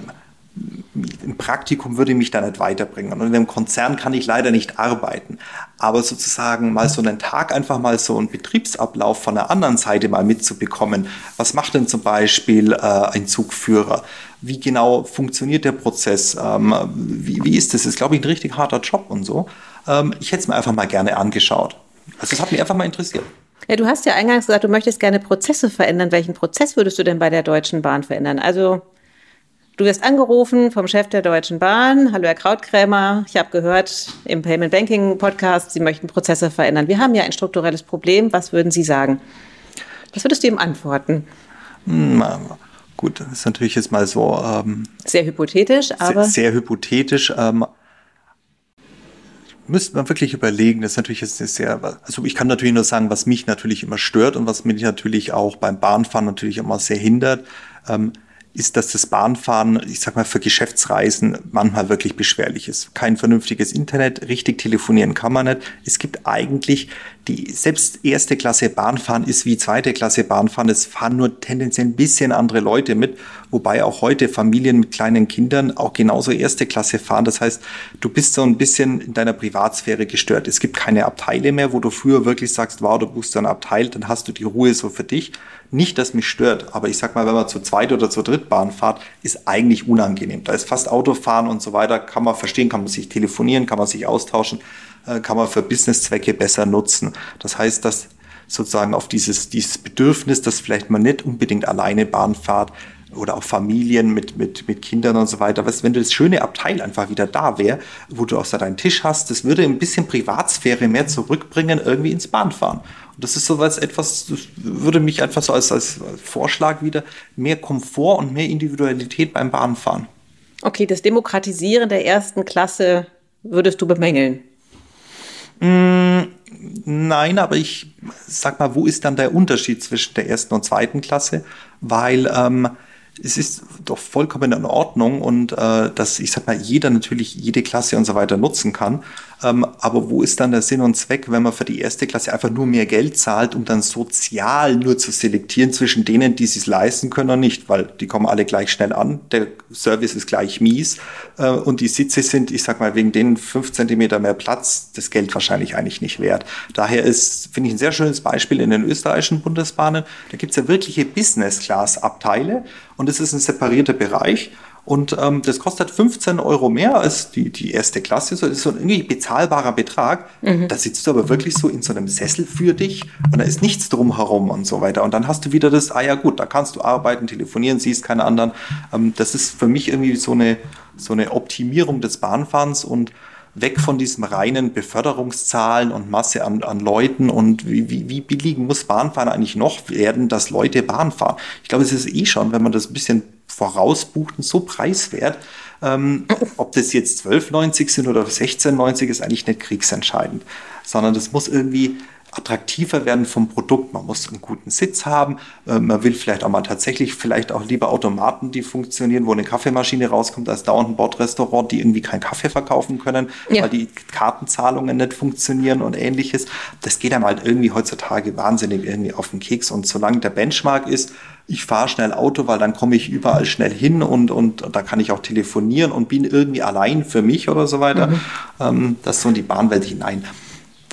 im Praktikum würde mich da nicht weiterbringen. Und in einem Konzern kann ich leider nicht arbeiten. Aber sozusagen mal so einen Tag einfach mal so einen Betriebsablauf von der anderen Seite mal mitzubekommen. Was macht denn zum Beispiel äh, ein Zugführer? Wie genau funktioniert der Prozess? Ähm, wie, wie ist das? Das ist, glaube ich, ein richtig harter Job und so. Ähm, ich hätte es mir einfach mal gerne angeschaut. Also das hat mich einfach mal interessiert. Ja, du hast ja eingangs gesagt, du möchtest gerne Prozesse verändern. Welchen Prozess würdest du denn bei der Deutschen Bahn verändern? Also Du wirst angerufen vom Chef der Deutschen Bahn. Hallo, Herr Krautkrämer. Ich habe gehört im Payment Banking Podcast, Sie möchten Prozesse verändern. Wir haben ja ein strukturelles Problem. Was würden Sie sagen? Was würdest du ihm antworten? Hm, gut, das ist natürlich jetzt mal so. Ähm, sehr hypothetisch, aber. Sehr, sehr hypothetisch. Ähm, müsste man wirklich überlegen. Das ist natürlich jetzt sehr, also ich kann natürlich nur sagen, was mich natürlich immer stört und was mich natürlich auch beim Bahnfahren natürlich immer sehr hindert. Ähm, ist, dass das Bahnfahren, ich sag mal, für Geschäftsreisen manchmal wirklich beschwerlich ist. Kein vernünftiges Internet, richtig telefonieren kann man nicht. Es gibt eigentlich die selbst erste Klasse Bahnfahren ist wie zweite Klasse Bahnfahren. Es fahren nur tendenziell ein bisschen andere Leute mit, wobei auch heute Familien mit kleinen Kindern auch genauso erste Klasse fahren. Das heißt, du bist so ein bisschen in deiner Privatsphäre gestört. Es gibt keine Abteile mehr, wo du früher wirklich sagst, wow, du buchst ein Abteil, dann hast du die Ruhe so für dich. Nicht, dass mich stört, aber ich sag mal, wenn man zu zweit oder zur Drittbahn fahrt, ist eigentlich unangenehm. Da ist fast Autofahren und so weiter, kann man verstehen, kann man sich telefonieren, kann man sich austauschen. Äh, kann man für Businesszwecke besser nutzen. Das heißt, dass sozusagen auf dieses, dieses Bedürfnis, dass vielleicht man nicht unbedingt alleine Bahn fahrt oder auch Familien mit, mit, mit Kindern und so weiter. Was, wenn das schöne Abteil einfach wieder da wäre, wo du auch so deinen Tisch hast, das würde ein bisschen Privatsphäre mehr zurückbringen, irgendwie ins Bahnfahren. Das ist so was etwas, das würde mich einfach so als, als Vorschlag wieder mehr Komfort und mehr Individualität beim Bahnfahren. Okay, das Demokratisieren der ersten Klasse würdest du bemängeln? Mm, nein, aber ich sag mal, wo ist dann der Unterschied zwischen der ersten und zweiten Klasse? Weil ähm, es ist doch vollkommen in Ordnung und äh, dass ich sag mal, jeder natürlich jede Klasse und so weiter nutzen kann. Ähm, aber wo ist dann der Sinn und Zweck, wenn man für die erste Klasse einfach nur mehr Geld zahlt, um dann sozial nur zu selektieren zwischen denen, die es leisten können und nicht, weil die kommen alle gleich schnell an, der Service ist gleich mies äh, und die Sitze sind, ich sag mal, wegen den fünf Zentimeter mehr Platz, das Geld wahrscheinlich eigentlich nicht wert. Daher ist, finde ich, ein sehr schönes Beispiel in den österreichischen Bundesbahnen. Da gibt es ja wirkliche Business-Class-Abteile und es ist ein separierter Bereich. Und ähm, das kostet 15 Euro mehr als die, die erste Klasse. So, das ist so ein irgendwie bezahlbarer Betrag. Mhm. Da sitzt du aber wirklich so in so einem Sessel für dich und da ist nichts drumherum und so weiter. Und dann hast du wieder das, ah ja gut, da kannst du arbeiten, telefonieren, siehst keine anderen. Ähm, das ist für mich irgendwie so eine, so eine Optimierung des Bahnfahrens und weg von diesem reinen Beförderungszahlen und Masse an, an Leuten und wie, wie, wie billig muss Bahnfahren eigentlich noch werden, dass Leute Bahn fahren. Ich glaube, es ist eh schon, wenn man das ein bisschen vorausbucht, so preiswert. Ähm, ob das jetzt 12,90 sind oder 16,90 ist eigentlich nicht kriegsentscheidend, sondern das muss irgendwie attraktiver werden vom Produkt. Man muss einen guten Sitz haben. Äh, man will vielleicht auch mal tatsächlich vielleicht auch lieber Automaten, die funktionieren, wo eine Kaffeemaschine rauskommt, als dauernd ein Bordrestaurant, die irgendwie keinen Kaffee verkaufen können, ja. weil die Kartenzahlungen nicht funktionieren und ähnliches. Das geht einem halt irgendwie heutzutage wahnsinnig irgendwie auf den Keks. Und solange der Benchmark ist, ich fahre schnell Auto, weil dann komme ich überall schnell hin und, und da kann ich auch telefonieren und bin irgendwie allein für mich oder so weiter. Mhm. Ähm, das so in die Bahnwelt hinein.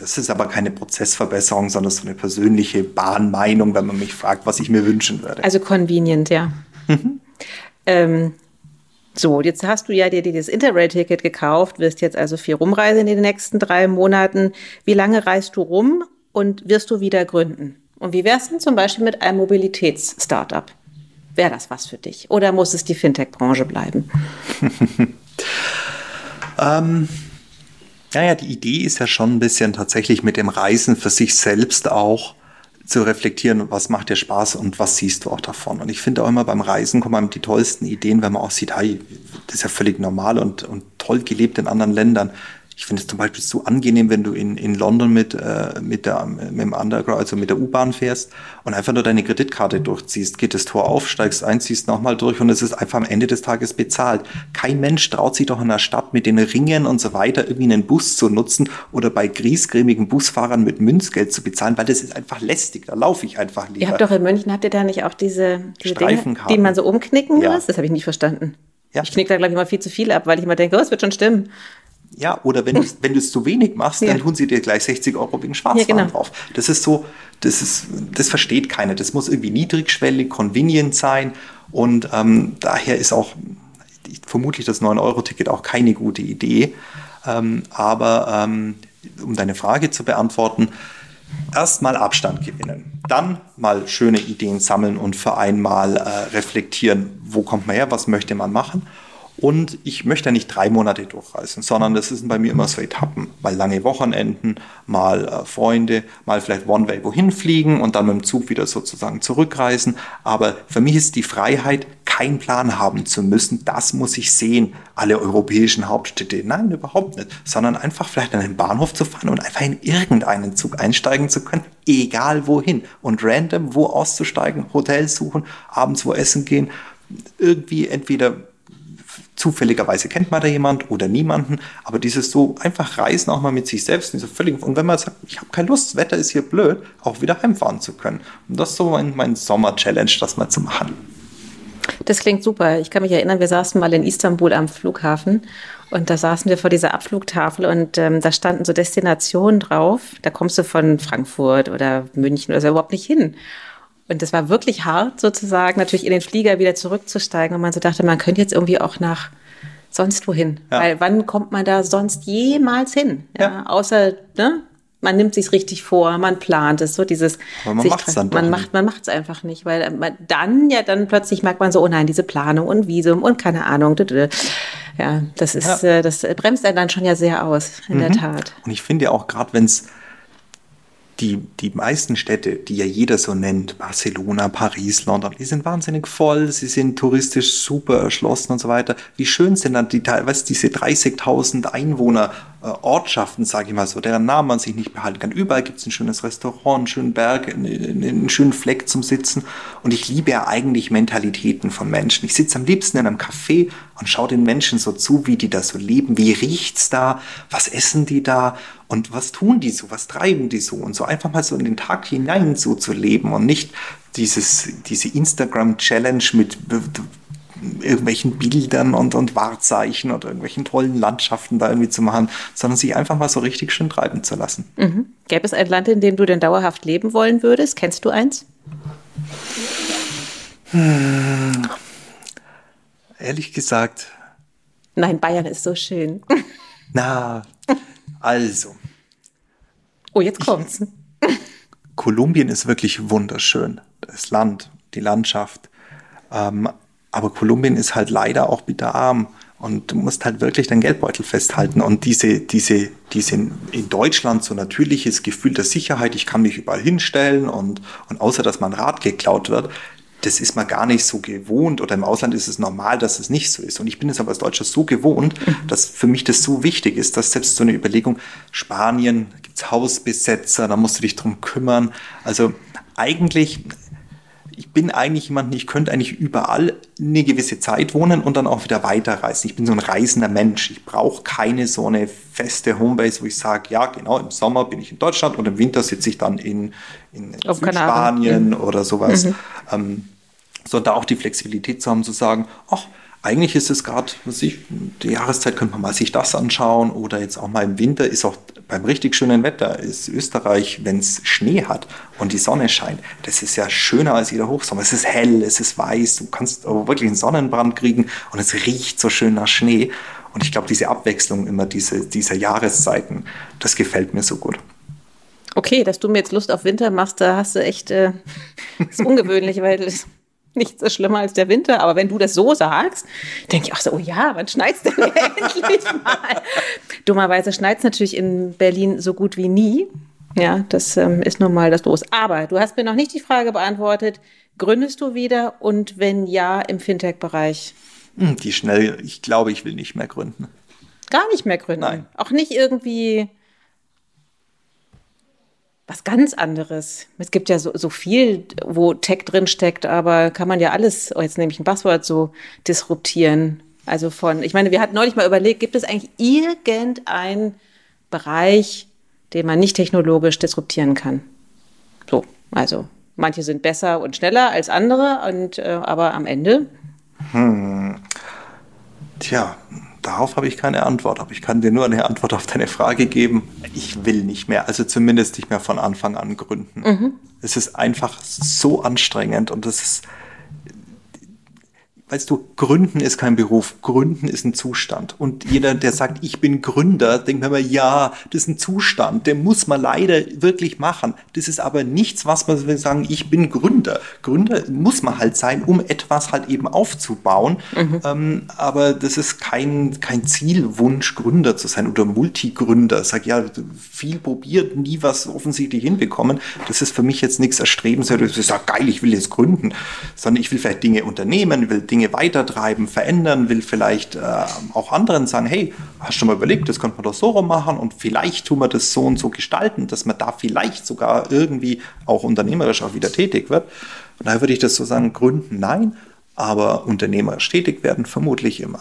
Das ist aber keine Prozessverbesserung, sondern so eine persönliche Bahnmeinung, wenn man mich fragt, was ich mir wünschen würde. Also convenient, ja. Mhm. Ähm, so, jetzt hast du ja dir dieses Interrail-Ticket gekauft, wirst jetzt also viel rumreisen in den nächsten drei Monaten. Wie lange reist du rum und wirst du wieder gründen? Und wie wäre es denn zum Beispiel mit einem Mobilitäts-Startup? Wäre das was für dich? Oder muss es die Fintech-Branche bleiben? ähm, naja, die Idee ist ja schon ein bisschen tatsächlich mit dem Reisen für sich selbst auch zu reflektieren, was macht dir Spaß und was siehst du auch davon. Und ich finde auch immer beim Reisen kommen einem die tollsten Ideen, wenn man auch sieht, hey, das ist ja völlig normal und, und toll gelebt in anderen Ländern. Ich finde es zum Beispiel so angenehm, wenn du in, in London mit, äh, mit, der, mit dem Underground, also mit der U-Bahn fährst und einfach nur deine Kreditkarte durchziehst, geht das Tor auf, steigst ein, ziehst nochmal durch und es ist einfach am Ende des Tages bezahlt. Kein Mensch traut sich doch in der Stadt mit den Ringen und so weiter irgendwie einen Bus zu nutzen oder bei griesgrämigen Busfahrern mit Münzgeld zu bezahlen, weil das ist einfach lästig. Da laufe ich einfach lieber. Ihr habt doch in München, habt ihr da nicht auch diese, diese Dinge, die man so umknicken ja. muss? Das habe ich nicht verstanden. Ja. Ich knicke da, glaube ich, immer viel zu viel ab, weil ich immer denke, oh, es wird schon stimmen. Ja, oder wenn, wenn du es zu wenig machst, ja. dann tun sie dir gleich 60 Euro wegen Schwarzfahren ja, genau. drauf. Das ist so, das ist, das versteht keiner. Das muss irgendwie niedrigschwellig, convenient sein. Und ähm, daher ist auch vermutlich das 9-Euro-Ticket auch keine gute Idee. Ähm, aber ähm, um deine Frage zu beantworten, erstmal Abstand gewinnen, dann mal schöne Ideen sammeln und für einmal äh, reflektieren, wo kommt man her, was möchte man machen und ich möchte nicht drei Monate durchreisen, sondern das sind bei mir immer so Etappen. Mal lange Wochenenden, mal äh, Freunde, mal vielleicht One-Way wohin fliegen und dann mit dem Zug wieder sozusagen zurückreisen. Aber für mich ist die Freiheit, keinen Plan haben zu müssen. Das muss ich sehen, alle europäischen Hauptstädte. Nein, überhaupt nicht. Sondern einfach vielleicht an den Bahnhof zu fahren und einfach in irgendeinen Zug einsteigen zu können, egal wohin. Und random wo auszusteigen, Hotel suchen, abends wo essen gehen. Irgendwie entweder zufälligerweise kennt man da jemand oder niemanden, aber dieses so einfach reisen auch mal mit sich selbst, diese völlig, und wenn man sagt, ich habe keine Lust, das Wetter ist hier blöd, auch wieder heimfahren zu können. Und das ist so mein, mein Sommer-Challenge, das mal zu machen. Das klingt super. Ich kann mich erinnern, wir saßen mal in Istanbul am Flughafen und da saßen wir vor dieser Abflugtafel und ähm, da standen so Destinationen drauf. Da kommst du von Frankfurt oder München oder so überhaupt nicht hin. Und das war wirklich hart, sozusagen, natürlich in den Flieger wieder zurückzusteigen. Und man so dachte, man könnte jetzt irgendwie auch nach sonst wohin. Ja. Weil wann kommt man da sonst jemals hin? Ja, ja. Außer, ne? Man nimmt sich's richtig vor, man plant es, so dieses. Aber man macht es dann man macht, man macht's einfach nicht, weil man dann ja dann plötzlich merkt man so, oh nein, diese Planung und Visum und keine Ahnung. Ja, das ist, ja. Äh, das bremst einen dann schon ja sehr aus, in mhm. der Tat. Und ich finde ja auch gerade, wenn es die, die meisten Städte, die ja jeder so nennt, Barcelona, Paris, London, die sind wahnsinnig voll, sie sind touristisch super erschlossen und so weiter. Wie schön sind dann die teilweise diese 30.000 Einwohner Ortschaften, sage ich mal so, deren Namen man sich nicht behalten kann. Überall gibt es ein schönes Restaurant, einen schönen Berg, einen, einen, schönen Fleck zum Sitzen. Und ich liebe ja eigentlich Mentalitäten von Menschen. Ich sitze am liebsten in einem Café und schaue den Menschen so zu, wie die da so leben. Wie riecht's da? Was essen die da? Und was tun die so? Was treiben die so? Und so einfach mal so in den Tag hinein so zu leben und nicht dieses, diese Instagram-Challenge mit irgendwelchen Bildern und, und Wahrzeichen oder irgendwelchen tollen Landschaften da irgendwie zu machen, sondern sich einfach mal so richtig schön treiben zu lassen. Mhm. Gäbe es ein Land, in dem du denn dauerhaft leben wollen würdest? Kennst du eins? Hm. Ehrlich gesagt. Nein, Bayern ist so schön. Na, also. Oh, jetzt kommt's. Ich, Kolumbien ist wirklich wunderschön. Das Land, die Landschaft. Ähm, aber Kolumbien ist halt leider auch bitterarm. Und du musst halt wirklich deinen Geldbeutel festhalten. Und diese, diese, diese in Deutschland so natürliches Gefühl der Sicherheit, ich kann mich überall hinstellen und, und außer dass mein Rad geklaut wird, das ist man gar nicht so gewohnt oder im Ausland ist es normal, dass es nicht so ist. Und ich bin es aber als Deutscher so gewohnt, dass für mich das so wichtig ist, dass selbst so eine Überlegung, Spanien, gibt es Hausbesetzer, da musst du dich drum kümmern. Also eigentlich ich bin eigentlich jemand, ich könnte eigentlich überall eine gewisse Zeit wohnen und dann auch wieder weiterreisen. Ich bin so ein reisender Mensch. Ich brauche keine so eine feste Homebase, wo ich sage, ja, genau, im Sommer bin ich in Deutschland und im Winter sitze ich dann in, in Spanien oder sowas. Mhm. Ähm, sondern da auch die Flexibilität zu haben, zu sagen, ach, eigentlich ist es gerade, die Jahreszeit könnte man mal sich das anschauen oder jetzt auch mal im Winter ist auch beim richtig schönen Wetter ist Österreich, wenn es Schnee hat und die Sonne scheint, das ist ja schöner als jeder Hochsommer. Es ist hell, es ist weiß, du kannst wirklich einen Sonnenbrand kriegen und es riecht so schön nach Schnee. Und ich glaube, diese Abwechslung immer diese, dieser Jahreszeiten, das gefällt mir so gut. Okay, dass du mir jetzt Lust auf Winter machst, da hast du echt, äh, ist ungewöhnlich, weil nichts ist schlimmer als der Winter. Aber wenn du das so sagst, denke ich auch so, oh ja, wann schneit es denn endlich mal? Dummerweise schneit es natürlich in Berlin so gut wie nie. Ja, das ähm, ist nun mal das Los. Aber du hast mir noch nicht die Frage beantwortet, gründest du wieder und wenn ja, im Fintech-Bereich? Hm, die schnell, ich glaube, ich will nicht mehr gründen. Gar nicht mehr gründen? Nein. Auch nicht irgendwie was ganz anderes. Es gibt ja so, so viel, wo Tech drin steckt, aber kann man ja alles, oh, jetzt nehme ich ein Passwort, so disruptieren. Also von, ich meine, wir hatten neulich mal überlegt, gibt es eigentlich irgendeinen Bereich, den man nicht technologisch disruptieren kann? So, also manche sind besser und schneller als andere, und, äh, aber am Ende. Hm. Tja, Darauf habe ich keine Antwort, aber ich kann dir nur eine Antwort auf deine Frage geben. Ich will nicht mehr, also zumindest nicht mehr von Anfang an gründen. Mhm. Es ist einfach so anstrengend und es ist weißt du, Gründen ist kein Beruf, Gründen ist ein Zustand. Und jeder, der sagt, ich bin Gründer, denkt mir immer, ja, das ist ein Zustand, den muss man leider wirklich machen. Das ist aber nichts, was man sagen, ich bin Gründer. Gründer muss man halt sein, um etwas halt eben aufzubauen. Mhm. Ähm, aber das ist kein, kein Zielwunsch, Gründer zu sein oder Multigründer. Sag ja, viel probiert, nie was offensichtlich hinbekommen. Das ist für mich jetzt nichts erstrebenswertes. Ich sage, geil, ich will jetzt gründen, sondern ich will vielleicht Dinge unternehmen, will Dinge Dinge weitertreiben, verändern, will vielleicht äh, auch anderen sagen, hey, hast du schon mal überlegt, das könnte man doch so rum machen und vielleicht tun wir das so und so gestalten, dass man da vielleicht sogar irgendwie auch unternehmerisch auch wieder tätig wird. Und daher würde ich das so sagen, gründen nein, aber unternehmerisch tätig werden vermutlich immer.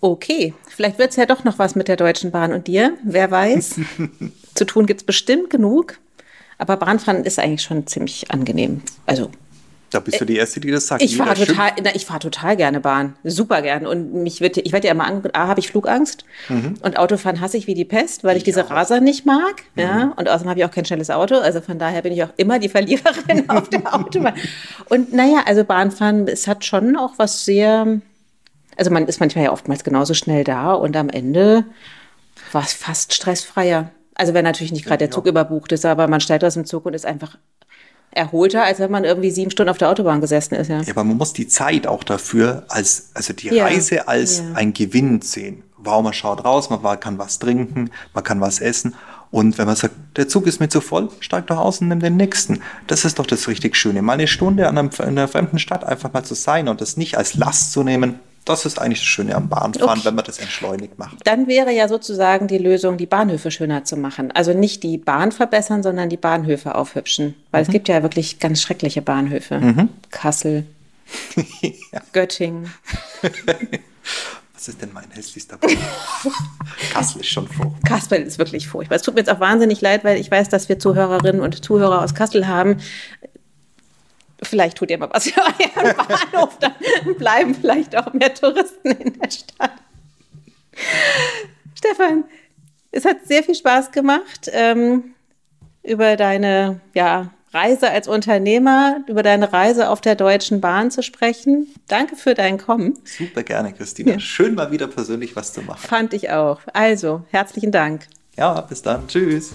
Okay, vielleicht wird es ja doch noch was mit der Deutschen Bahn und dir, wer weiß. Zu tun gibt es bestimmt genug. Aber Bahnfahren ist eigentlich schon ziemlich angenehm. Also da bist du die Erste, die das sagt. Ich fahre total, fahr total gerne Bahn. Super gerne. Und mich wird, ich werde ja immer an, A, habe ich Flugangst. Mhm. Und Autofahren hasse ich wie die Pest, weil ich, ich diese auch. Raser nicht mag. Mhm. Ja. Und außerdem habe ich auch kein schnelles Auto. Also von daher bin ich auch immer die Verliererin auf der Autobahn. Und naja, also Bahnfahren, es hat schon auch was sehr, also man ist manchmal ja oftmals genauso schnell da und am Ende war es fast stressfreier. Also wenn natürlich nicht gerade der Zug überbucht ist, aber man steigt aus dem Zug und ist einfach erholter, als wenn man irgendwie sieben Stunden auf der Autobahn gesessen ist. Ja, ja aber man muss die Zeit auch dafür als, also die ja. Reise als ja. ein Gewinn sehen. Wow, man schaut raus, man kann was trinken, man kann was essen. Und wenn man sagt, der Zug ist mir zu voll, steig doch aus und nimm den nächsten. Das ist doch das richtig Schöne. Mal eine Stunde an einem, in einer fremden Stadt einfach mal zu sein und das nicht als Last zu nehmen, das ist eigentlich das Schöne am Bahnfahren, okay. wenn man das entschleunigt macht. Dann wäre ja sozusagen die Lösung, die Bahnhöfe schöner zu machen. Also nicht die Bahn verbessern, sondern die Bahnhöfe aufhübschen. Weil mhm. es gibt ja wirklich ganz schreckliche Bahnhöfe. Mhm. Kassel, ja. Göttingen. Was ist denn mein hässlichster Bahnhof? Kassel ist schon furchtbar. Kassel ist wirklich furchtbar. Es tut mir jetzt auch wahnsinnig leid, weil ich weiß, dass wir Zuhörerinnen und Zuhörer aus Kassel haben. Vielleicht tut ihr mal was für euren Bahnhof, dann bleiben vielleicht auch mehr Touristen in der Stadt. Stefan, es hat sehr viel Spaß gemacht, ähm, über deine ja, Reise als Unternehmer, über deine Reise auf der Deutschen Bahn zu sprechen. Danke für dein Kommen. Super gerne, Christina. Ja. Schön mal wieder persönlich was zu machen. Fand ich auch. Also, herzlichen Dank. Ja, bis dann. Tschüss.